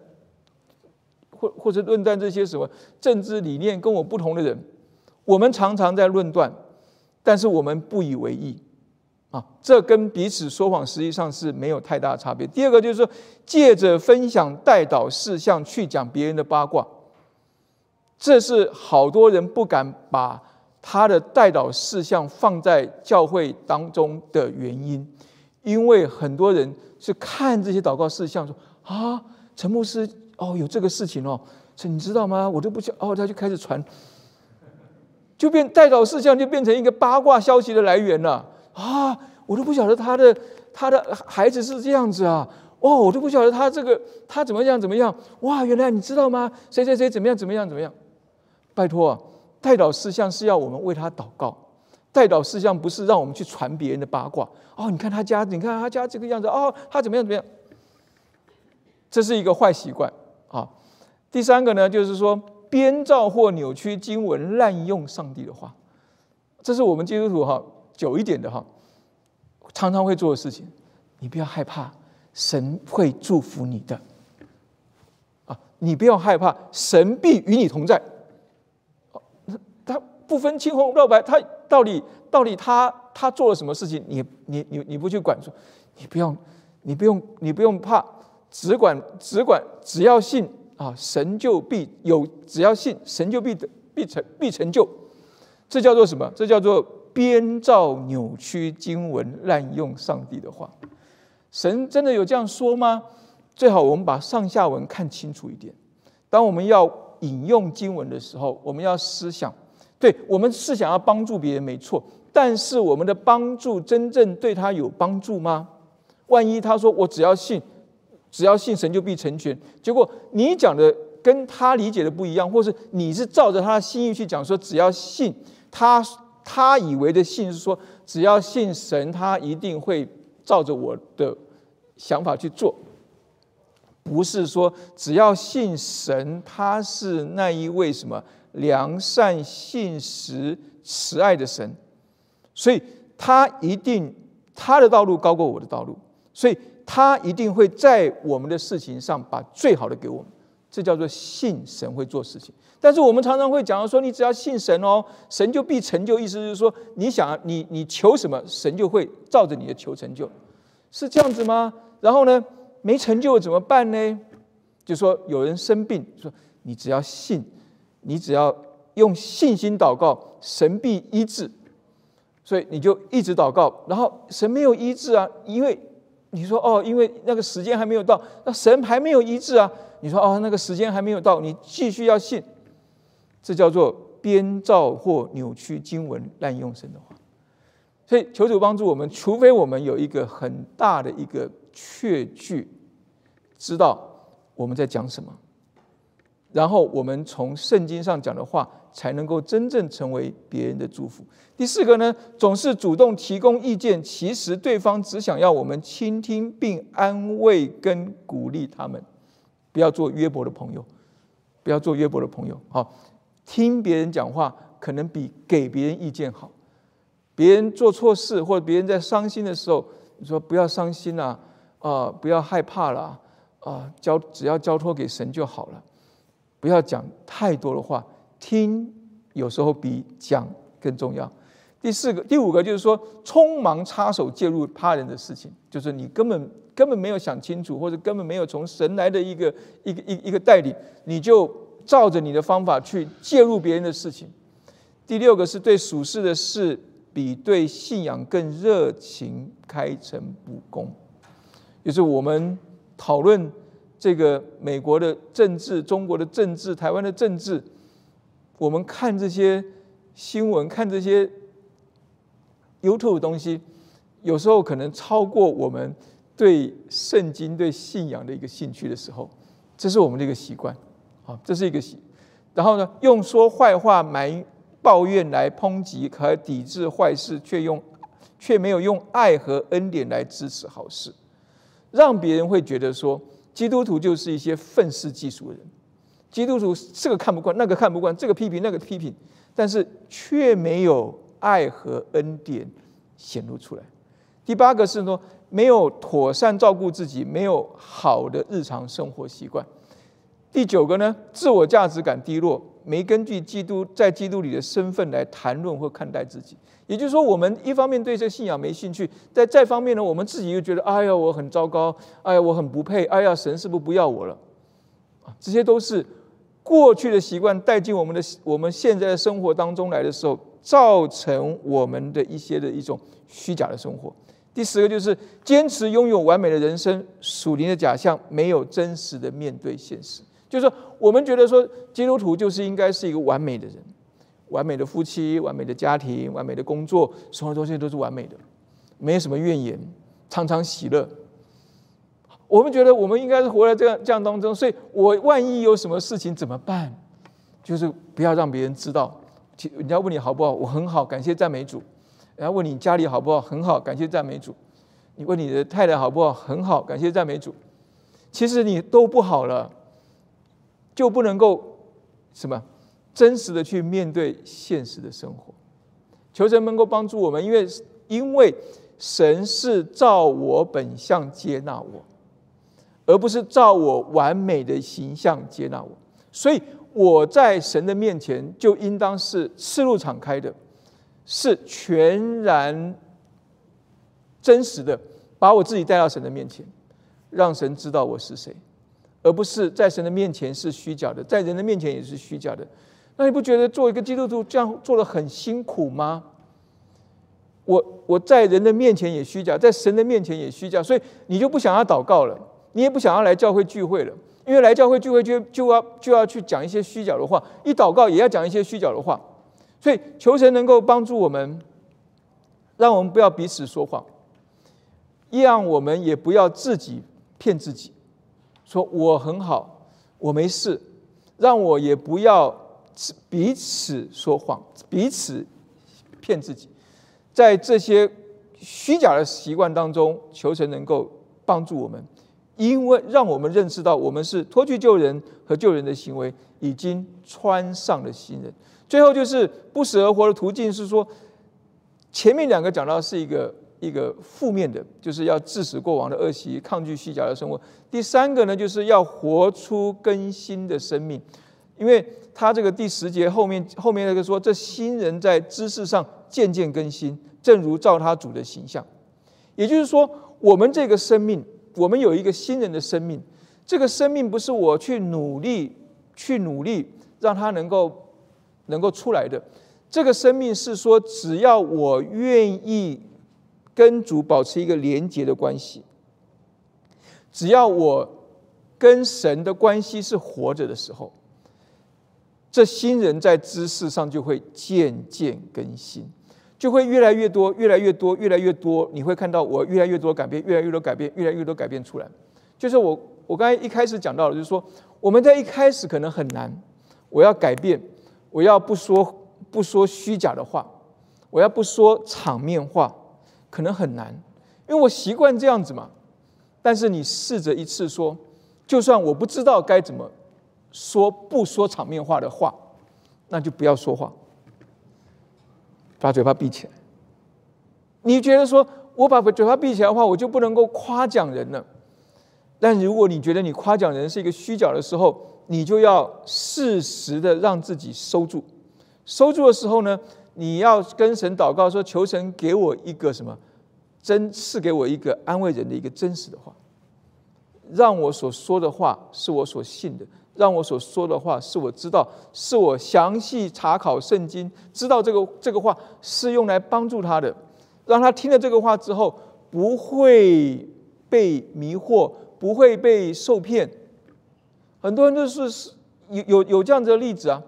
或或者论断这些什么政治理念跟我不同的人，我们常常在论断，但是我们不以为意，啊，这跟彼此说谎实际上是没有太大差别。第二个就是说，借着分享带导事项去讲别人的八卦，这是好多人不敢把。他的代祷事项放在教会当中的原因，因为很多人是看这些祷告事项说啊，陈牧师哦有这个事情哦，这你知道吗？我都不知哦，他就开始传，就变代祷事项就变成一个八卦消息的来源了啊！我都不晓得他的他的孩子是这样子啊！哦，我都不晓得他这个他怎么样怎么样哇！原来你知道吗？谁谁谁怎么样怎么样怎么样？拜托啊！代祷事项是要我们为他祷告，代祷事项不是让我们去传别人的八卦哦。你看他家，你看他家这个样子哦，他怎么样怎么样？这是一个坏习惯啊。第三个呢，就是说编造或扭曲经文，滥用上帝的话，这是我们基督徒哈久一点的哈，常常会做的事情。你不要害怕，神会祝福你的啊！你不要害怕，神必与你同在。他不分青红皂白，他到底到底他他做了什么事情？你你你你不去管说，你不用你不用你不用怕，只管只管只要信啊，神就必有；只要信，神就必必成必成就。这叫做什么？这叫做编造扭曲经文，滥用上帝的话。神真的有这样说吗？最好我们把上下文看清楚一点。当我们要引用经文的时候，我们要思想。对我们是想要帮助别人，没错。但是我们的帮助真正对他有帮助吗？万一他说我只要信，只要信神就必成全，结果你讲的跟他理解的不一样，或是你是照着他的心意去讲，说只要信他，他以为的信是说只要信神，他一定会照着我的想法去做，不是说只要信神，他是那一位什么？良善、信实、慈爱的神，所以他一定他的道路高过我的道路，所以他一定会在我们的事情上把最好的给我们。这叫做信神会做事情。但是我们常常会讲到说，你只要信神哦，神就必成就。意思是说，你想你你求什么，神就会照着你的求成就，是这样子吗？然后呢，没成就怎么办呢？就说有人生病，说你只要信。你只要用信心祷告，神必医治，所以你就一直祷告，然后神没有医治啊，因为你说哦，因为那个时间还没有到，那神还没有医治啊，你说哦，那个时间还没有到，你继续要信，这叫做编造或扭曲经文，滥用神的话。所以求主帮助我们，除非我们有一个很大的一个确据，知道我们在讲什么。然后我们从圣经上讲的话，才能够真正成为别人的祝福。第四个呢，总是主动提供意见，其实对方只想要我们倾听并安慰跟鼓励他们。不要做约伯的朋友，不要做约伯的朋友。好，听别人讲话可能比给别人意见好。别人做错事或者别人在伤心的时候，你说不要伤心啦，啊，不要害怕了，啊，交只要交托给神就好了。不要讲太多的话，听有时候比讲更重要。第四个、第五个就是说，匆忙插手介入他人的事情，就是你根本根本没有想清楚，或者根本没有从神来的一个一个一一个带领，你就照着你的方法去介入别人的事情。第六个是对属世的事比对信仰更热情，开诚布公，就是我们讨论。这个美国的政治、中国的政治、台湾的政治，我们看这些新闻、看这些 YouTube 的东西，有时候可能超过我们对圣经、对信仰的一个兴趣的时候，这是我们的一个习惯，好，这是一个习。然后呢，用说坏话、埋抱怨来抨击和抵制坏事，却用却没有用爱和恩典来支持好事，让别人会觉得说。基督徒就是一些愤世嫉俗的人，基督徒这个看不惯，那个看不惯，这个批评，那个批评，但是却没有爱和恩典显露出来。第八个是说，没有妥善照顾自己，没有好的日常生活习惯。第九个呢，自我价值感低落，没根据基督在基督里的身份来谈论或看待自己。也就是说，我们一方面对这信仰没兴趣，在这方面呢，我们自己又觉得，哎呀，我很糟糕，哎呀，我很不配，哎呀，神是不是不要我了？这些都是过去的习惯带进我们的我们现在的生活当中来的时候，造成我们的一些的一种虚假的生活。第十个就是坚持拥有完美的人生，属灵的假象，没有真实的面对现实。就是说，我们觉得说，基督徒就是应该是一个完美的人。完美的夫妻、完美的家庭、完美的工作，所有东西都是完美的，没有什么怨言，常常喜乐。我们觉得我们应该是活在这样这样当中，所以我万一有什么事情怎么办？就是不要让别人知道。人家问你好不好，我很好，感谢赞美主。然后问你家里好不好，很好，感谢赞美主。你问你的太太好不好，很好，感谢赞美主。其实你都不好了，就不能够什么真实的去面对现实的生活。求神能够帮助我们，因为因为神是照我本相接纳我，而不是照我完美的形象接纳我，所以。我在神的面前就应当是赤露敞开的，是全然真实的，把我自己带到神的面前，让神知道我是谁，而不是在神的面前是虚假的，在人的面前也是虚假的。那你不觉得做一个基督徒这样做的很辛苦吗？我我在人的面前也虚假，在神的面前也虚假，所以你就不想要祷告了，你也不想要来教会聚会了。因为来教会聚会就就要就要去讲一些虚假的话，一祷告也要讲一些虚假的话，所以求神能够帮助我们，让我们不要彼此说谎，让我们也不要自己骗自己，说我很好，我没事，让我也不要彼此说谎，彼此骗自己，在这些虚假的习惯当中，求神能够帮助我们。因为让我们认识到，我们是脱去救人和救人的行为，已经穿上了新人。最后就是不死而活的途径，是说前面两个讲到是一个一个负面的，就是要致死过往的恶习，抗拒虚假的生活。第三个呢，就是要活出更新的生命，因为他这个第十节后面后面那个说，这新人在知识上渐渐更新，正如照他主的形象。也就是说，我们这个生命。我们有一个新人的生命，这个生命不是我去努力去努力让他能够能够出来的，这个生命是说，只要我愿意跟主保持一个连结的关系，只要我跟神的关系是活着的时候，这新人在知识上就会渐渐更新。就会越来越多，越来越多，越来越多。你会看到我越来越多改变，越来越多改变，越来越多改变出来。就是我，我刚才一开始讲到了，就是说我们在一开始可能很难。我要改变，我要不说不说虚假的话，我要不说场面话，可能很难，因为我习惯这样子嘛。但是你试着一次说，就算我不知道该怎么说不说场面话的话，那就不要说话。把嘴巴闭起来。你觉得说，我把嘴巴闭起来的话，我就不能够夸奖人了。但如果你觉得你夸奖人是一个虚假的时候，你就要适时的让自己收住。收住的时候呢，你要跟神祷告说：求神给我一个什么真，赐给我一个安慰人的一个真实的话，让我所说的话是我所信的。让我所说的话是我知道，是我详细查考圣经，知道这个这个话是用来帮助他的，让他听了这个话之后不会被迷惑，不会被受骗。很多人都是有有有这样子的例子啊，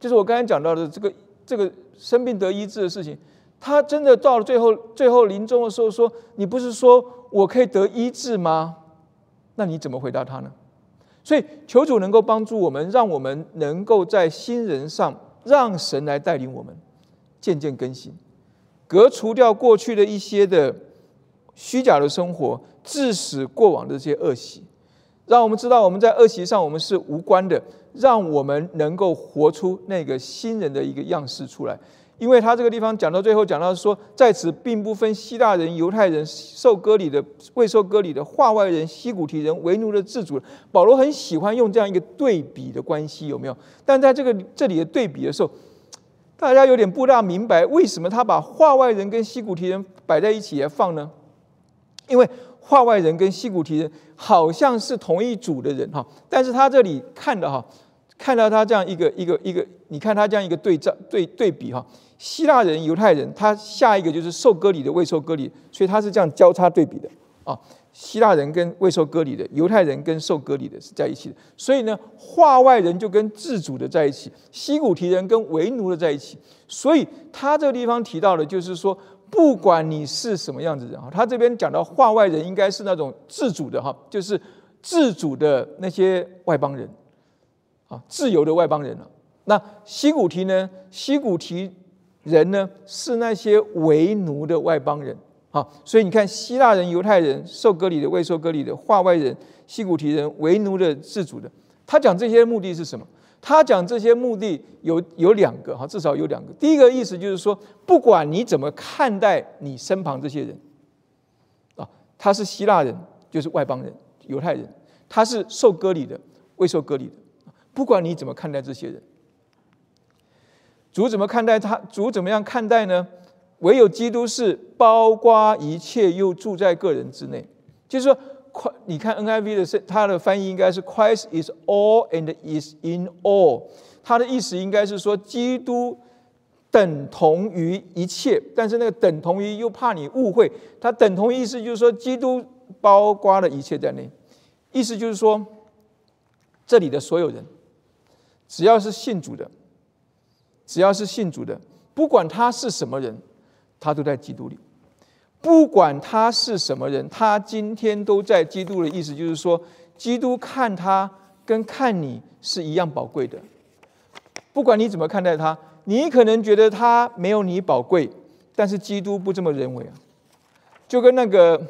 就是我刚才讲到的这个这个生病得医治的事情，他真的到了最后最后临终的时候说：“你不是说我可以得医治吗？”那你怎么回答他呢？所以，求主能够帮助我们，让我们能够在新人上，让神来带领我们，渐渐更新，革除掉过去的一些的虚假的生活，致使过往的这些恶习，让我们知道我们在恶习上我们是无关的，让我们能够活出那个新人的一个样式出来。因为他这个地方讲到最后，讲到说，在此并不分希腊人、犹太人、受割礼的、未受割礼的、化外人、西古提人、为奴的、自主。保罗很喜欢用这样一个对比的关系，有没有？但在这个这里的对比的时候，大家有点不大明白，为什么他把化外人跟西古提人摆在一起来放呢？因为化外人跟西古提人好像是同一组的人哈，但是他这里看的哈，看到他这样一个一个一个，你看他这样一个对照对对比哈。希腊人、犹太人，他下一个就是受割礼的、未受割礼，所以他是这样交叉对比的啊。希腊人跟未受割礼的，犹太人跟受割礼的是在一起的。所以呢，化外人就跟自主的在一起，西古提人跟为奴的在一起。所以他这个地方提到的，就是说，不管你是什么样子人啊，他这边讲到化外人应该是那种自主的哈，就是自主的那些外邦人，啊，自由的外邦人了。那西古提呢？西古提人呢是那些为奴的外邦人，好，所以你看，希腊人、犹太人、受割礼的、未受割礼的、化外人、西古提人、为奴的、自主的，他讲这些目的是什么？他讲这些目的有有两个哈，至少有两个。第一个意思就是说，不管你怎么看待你身旁这些人，啊，他是希腊人，就是外邦人、犹太人；他是受割礼的、未受割礼的，不管你怎么看待这些人。主怎么看待他？主怎么样看待呢？唯有基督是包括一切，又住在个人之内。就是说，你看 NIV 的是它的翻译应该是 Christ is all and is in all。它的意思应该是说，基督等同于一切，但是那个等同于又怕你误会，它等同意思就是说，基督包括了一切在内。意思就是说，这里的所有人，只要是信主的。只要是信主的，不管他是什么人，他都在基督里。不管他是什么人，他今天都在基督的意思就是说，基督看他跟看你是一样宝贵的。不管你怎么看待他，你可能觉得他没有你宝贵，但是基督不这么认为啊。就跟那个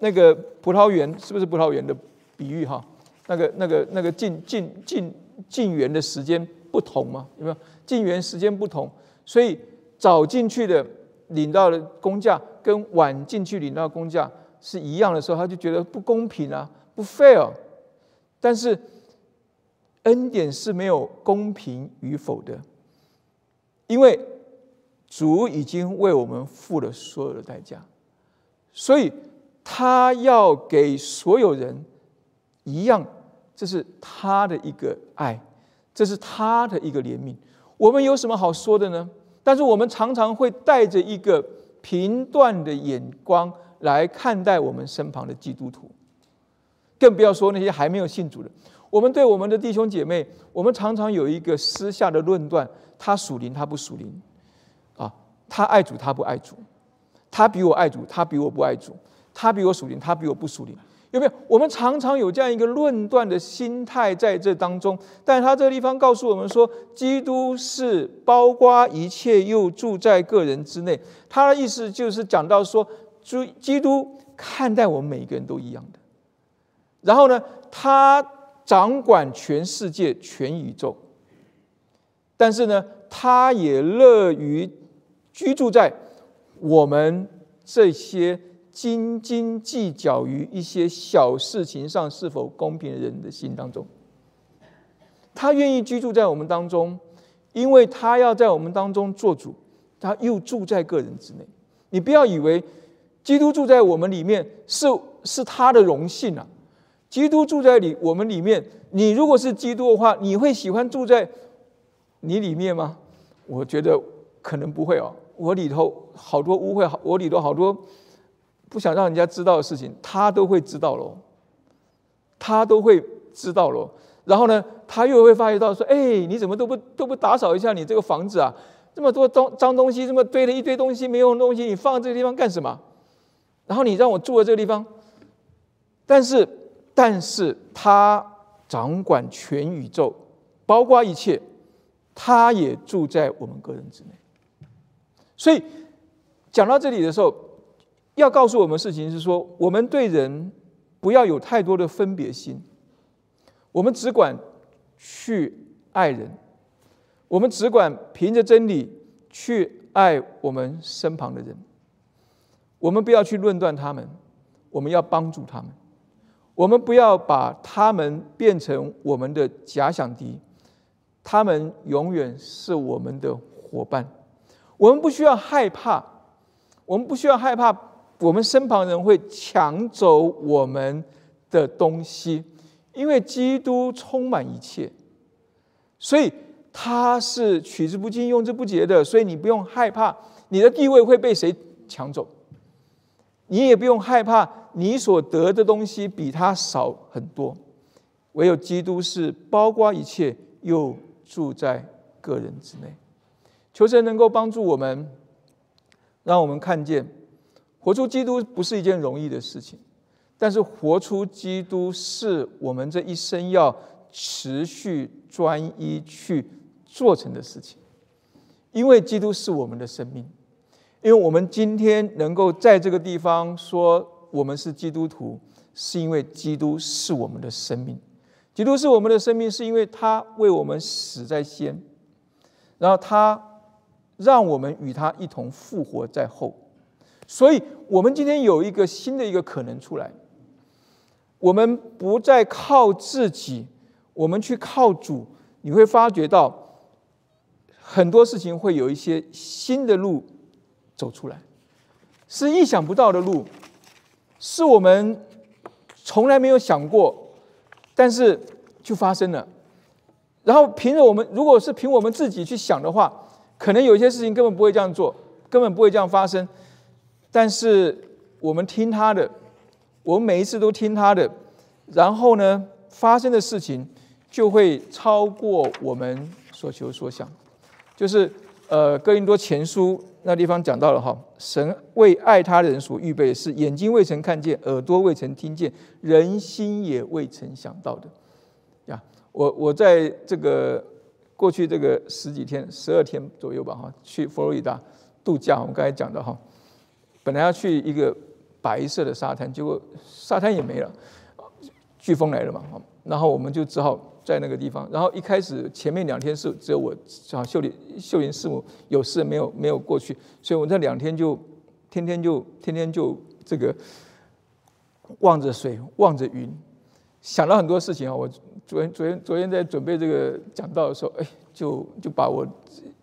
那个葡萄园是不是葡萄园的比喻哈？那个那个那个进进进进园的时间不同吗？有没有？进园时间不同，所以早进去的领到的工价跟晚进去领到工价是一样的时候，他就觉得不公平啊，不 fair。但是恩典是没有公平与否的，因为主已经为我们付了所有的代价，所以他要给所有人一样，这是他的一个爱，这是他的一个怜悯。我们有什么好说的呢？但是我们常常会带着一个评断的眼光来看待我们身旁的基督徒，更不要说那些还没有信主的。我们对我们的弟兄姐妹，我们常常有一个私下的论断：他属灵，他不属灵；啊，他爱主，他不爱主；他比我爱主，他比我不爱主；他比我属灵，他比我不属灵。有没有？我们常常有这样一个论断的心态在这当中，但他这个地方告诉我们说，基督是包括一切，又住在个人之内。他的意思就是讲到说，主基督看待我们每一个人都一样的。然后呢，他掌管全世界、全宇宙，但是呢，他也乐于居住在我们这些。斤斤计较于一些小事情上是否公平的人的心当中，他愿意居住在我们当中，因为他要在我们当中做主，他又住在个人之内。你不要以为基督住在我们里面是是他的荣幸啊！基督住在里我们里面，你如果是基督的话，你会喜欢住在你里面吗？我觉得可能不会哦。我里头好多污秽，我里头好多。不想让人家知道的事情，他都会知道喽。他都会知道喽。然后呢，他又会发觉到说：“哎，你怎么都不都不打扫一下你这个房子啊？这么多脏脏东西，这么堆了一堆东西，没用的东西，你放这个地方干什么？然后你让我住在这个地方。但是，但是他掌管全宇宙，包括一切，他也住在我们个人之内。所以讲到这里的时候。要告诉我们事情是说，我们对人不要有太多的分别心，我们只管去爱人，我们只管凭着真理去爱我们身旁的人，我们不要去论断他们，我们要帮助他们，我们不要把他们变成我们的假想敌，他们永远是我们的伙伴，我们不需要害怕，我们不需要害怕。我们身旁人会抢走我们的东西，因为基督充满一切，所以他是取之不尽、用之不竭的。所以你不用害怕你的地位会被谁抢走，你也不用害怕你所得的东西比他少很多。唯有基督是包括一切，又住在个人之内。求神能够帮助我们，让我们看见，活出基督不是一件容易的事情，但是活出基督是我们这一生要持续专一去做成的事情。因为基督是我们的生命，因为我们今天能够在这个地方说我们是基督徒，是因为基督是我们的生命。基督是我们的生命，是因为他为我们死在先，然后他让我们与他一同复活在后，所以我们今天有一个新的一个可能出来，我们不再靠自己，我们去靠主，你会发觉到很多事情会有一些新的路走出来，是意想不到的路，是我们从来没有想过。但是就发生了，然后凭着我们，如果是凭我们自己去想的话，可能有些事情根本不会这样做，根本不会这样发生。但是我们听他的，我们每一次都听他的，然后呢，发生的事情就会超过我们所求所想，就是。呃，哥林多前书那地方讲到了哈，神为爱他的人所预备的是眼睛未曾看见，耳朵未曾听见，人心也未曾想到的呀。我我在这个过去这个十几天、十二天左右吧哈，去佛罗里达度假。我们刚才讲的哈，本来要去一个白色的沙滩，结果沙滩也没了，飓风来了嘛，然后我们就只好。在那个地方，然后一开始前面两天是只有我啊秀莲秀云师母有事没有没有过去，所以我这两天就天天就天天就这个望着水望着云，想到很多事情啊。我昨天昨天昨天在准备这个讲道的时候，哎，就就把我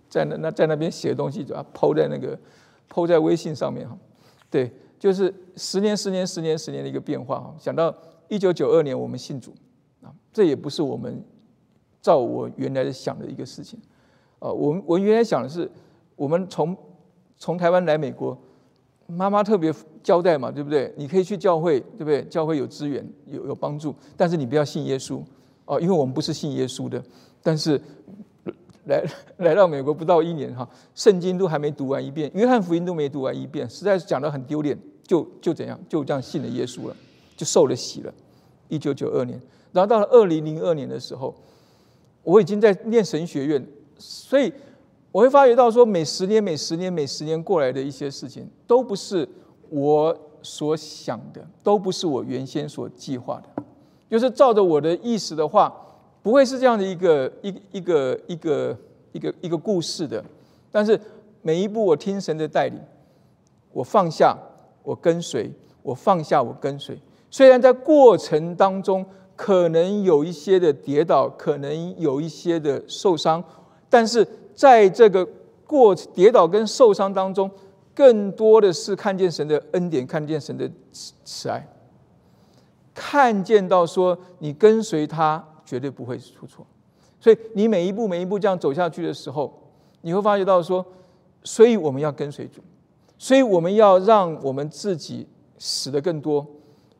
在那那在那边写的东西就抛在那个抛在微信上面哈。对，就是十年十年十年十年的一个变化哈。想到一九九二年我们信主。啊这也不是我们照我原来想的一个事情，呃，我我原来想的是，我们从从台湾来美国，妈妈特别交代嘛，对不对？你可以去教会，对不对？教会有资源，有有帮助，但是你不要信耶稣哦，因为我们不是信耶稣的。但是来来到美国不到一年哈，圣经都还没读完一遍，约翰福音都没读完一遍，实在是讲的很丢脸，就就怎样，就这样信了耶稣了，就受了洗了。一九九二年。然后到了二零零二年的时候，我已经在念神学院，所以我会发觉到说，每十年、每十年、每十年过来的一些事情，都不是我所想的，都不是我原先所计划的，就是照着我的意思的话，不会是这样的一个一一个一个一个一个故事的。但是每一步我听神的带领，我放下，我跟随，我放下，我跟随。虽然在过程当中，可能有一些的跌倒，可能有一些的受伤，但是在这个过跌倒跟受伤当中，更多的是看见神的恩典，看见神的慈慈爱，看见到说你跟随他绝对不会出错，所以你每一步每一步这样走下去的时候，你会发觉到说，所以我们要跟随主，所以我们要让我们自己死的更多，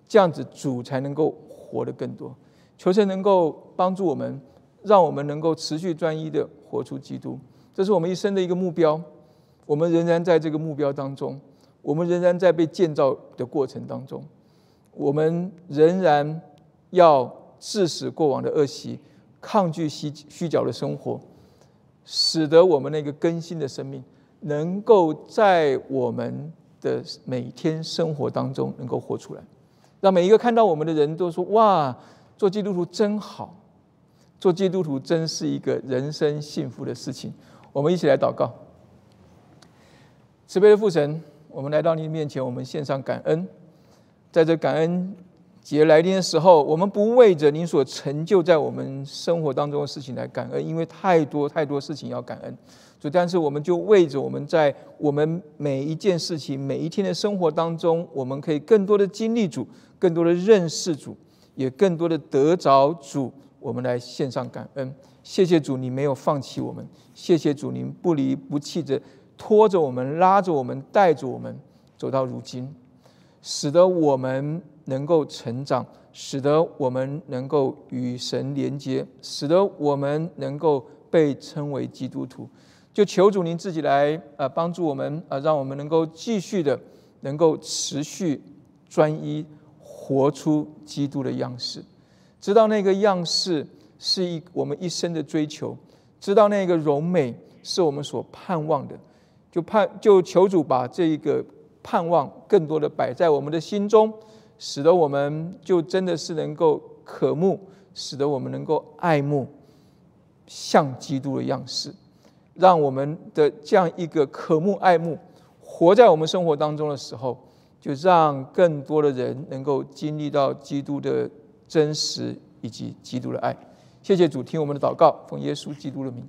这样子主才能够。活得更多，求神能够帮助我们，让我们能够持续专一的活出基督，这是我们一生的一个目标。我们仍然在这个目标当中，我们仍然在被建造的过程当中，我们仍然要致使过往的恶习，抗拒虚虚假的生活，使得我们那个更新的生命，能够在我们的每天生活当中能够活出来。让每一个看到我们的人都说：“哇，做基督徒真好，做基督徒真是一个人生幸福的事情。”我们一起来祷告。慈悲的父神，我们来到您面前，我们献上感恩。在这感恩节来临的时候，我们不为着您所成就在我们生活当中的事情来感恩，因为太多太多事情要感恩。主，但是我们就为着我们在我们每一件事情、每一天的生活当中，我们可以更多的经历主。更多的认识主，也更多的得着主，我们来献上感恩。谢谢主，你没有放弃我们；谢谢主，您不离不弃着，拖着我们，拉着我们，带着我们走到如今。使得我们能够成长，使得我们能够与神连接，使得我们能够被称为基督徒。就求主您自己来呃帮助我们呃，让我们能够继续的能够持续专一，活出基督的样式，知道那个样式是一我们一生的追求，知道那个荣美是我们所盼望的，就盼就求主把这一个。盼望更多的摆在我们的心中，使得我们就真的是能够渴慕，使得我们能够爱慕像基督的样式，让我们的这样一个渴慕爱慕活在我们生活当中的时候，就让更多的人能够经历到基督的真实以及基督的爱。谢谢主，听我们的祷告，奉耶稣基督的名。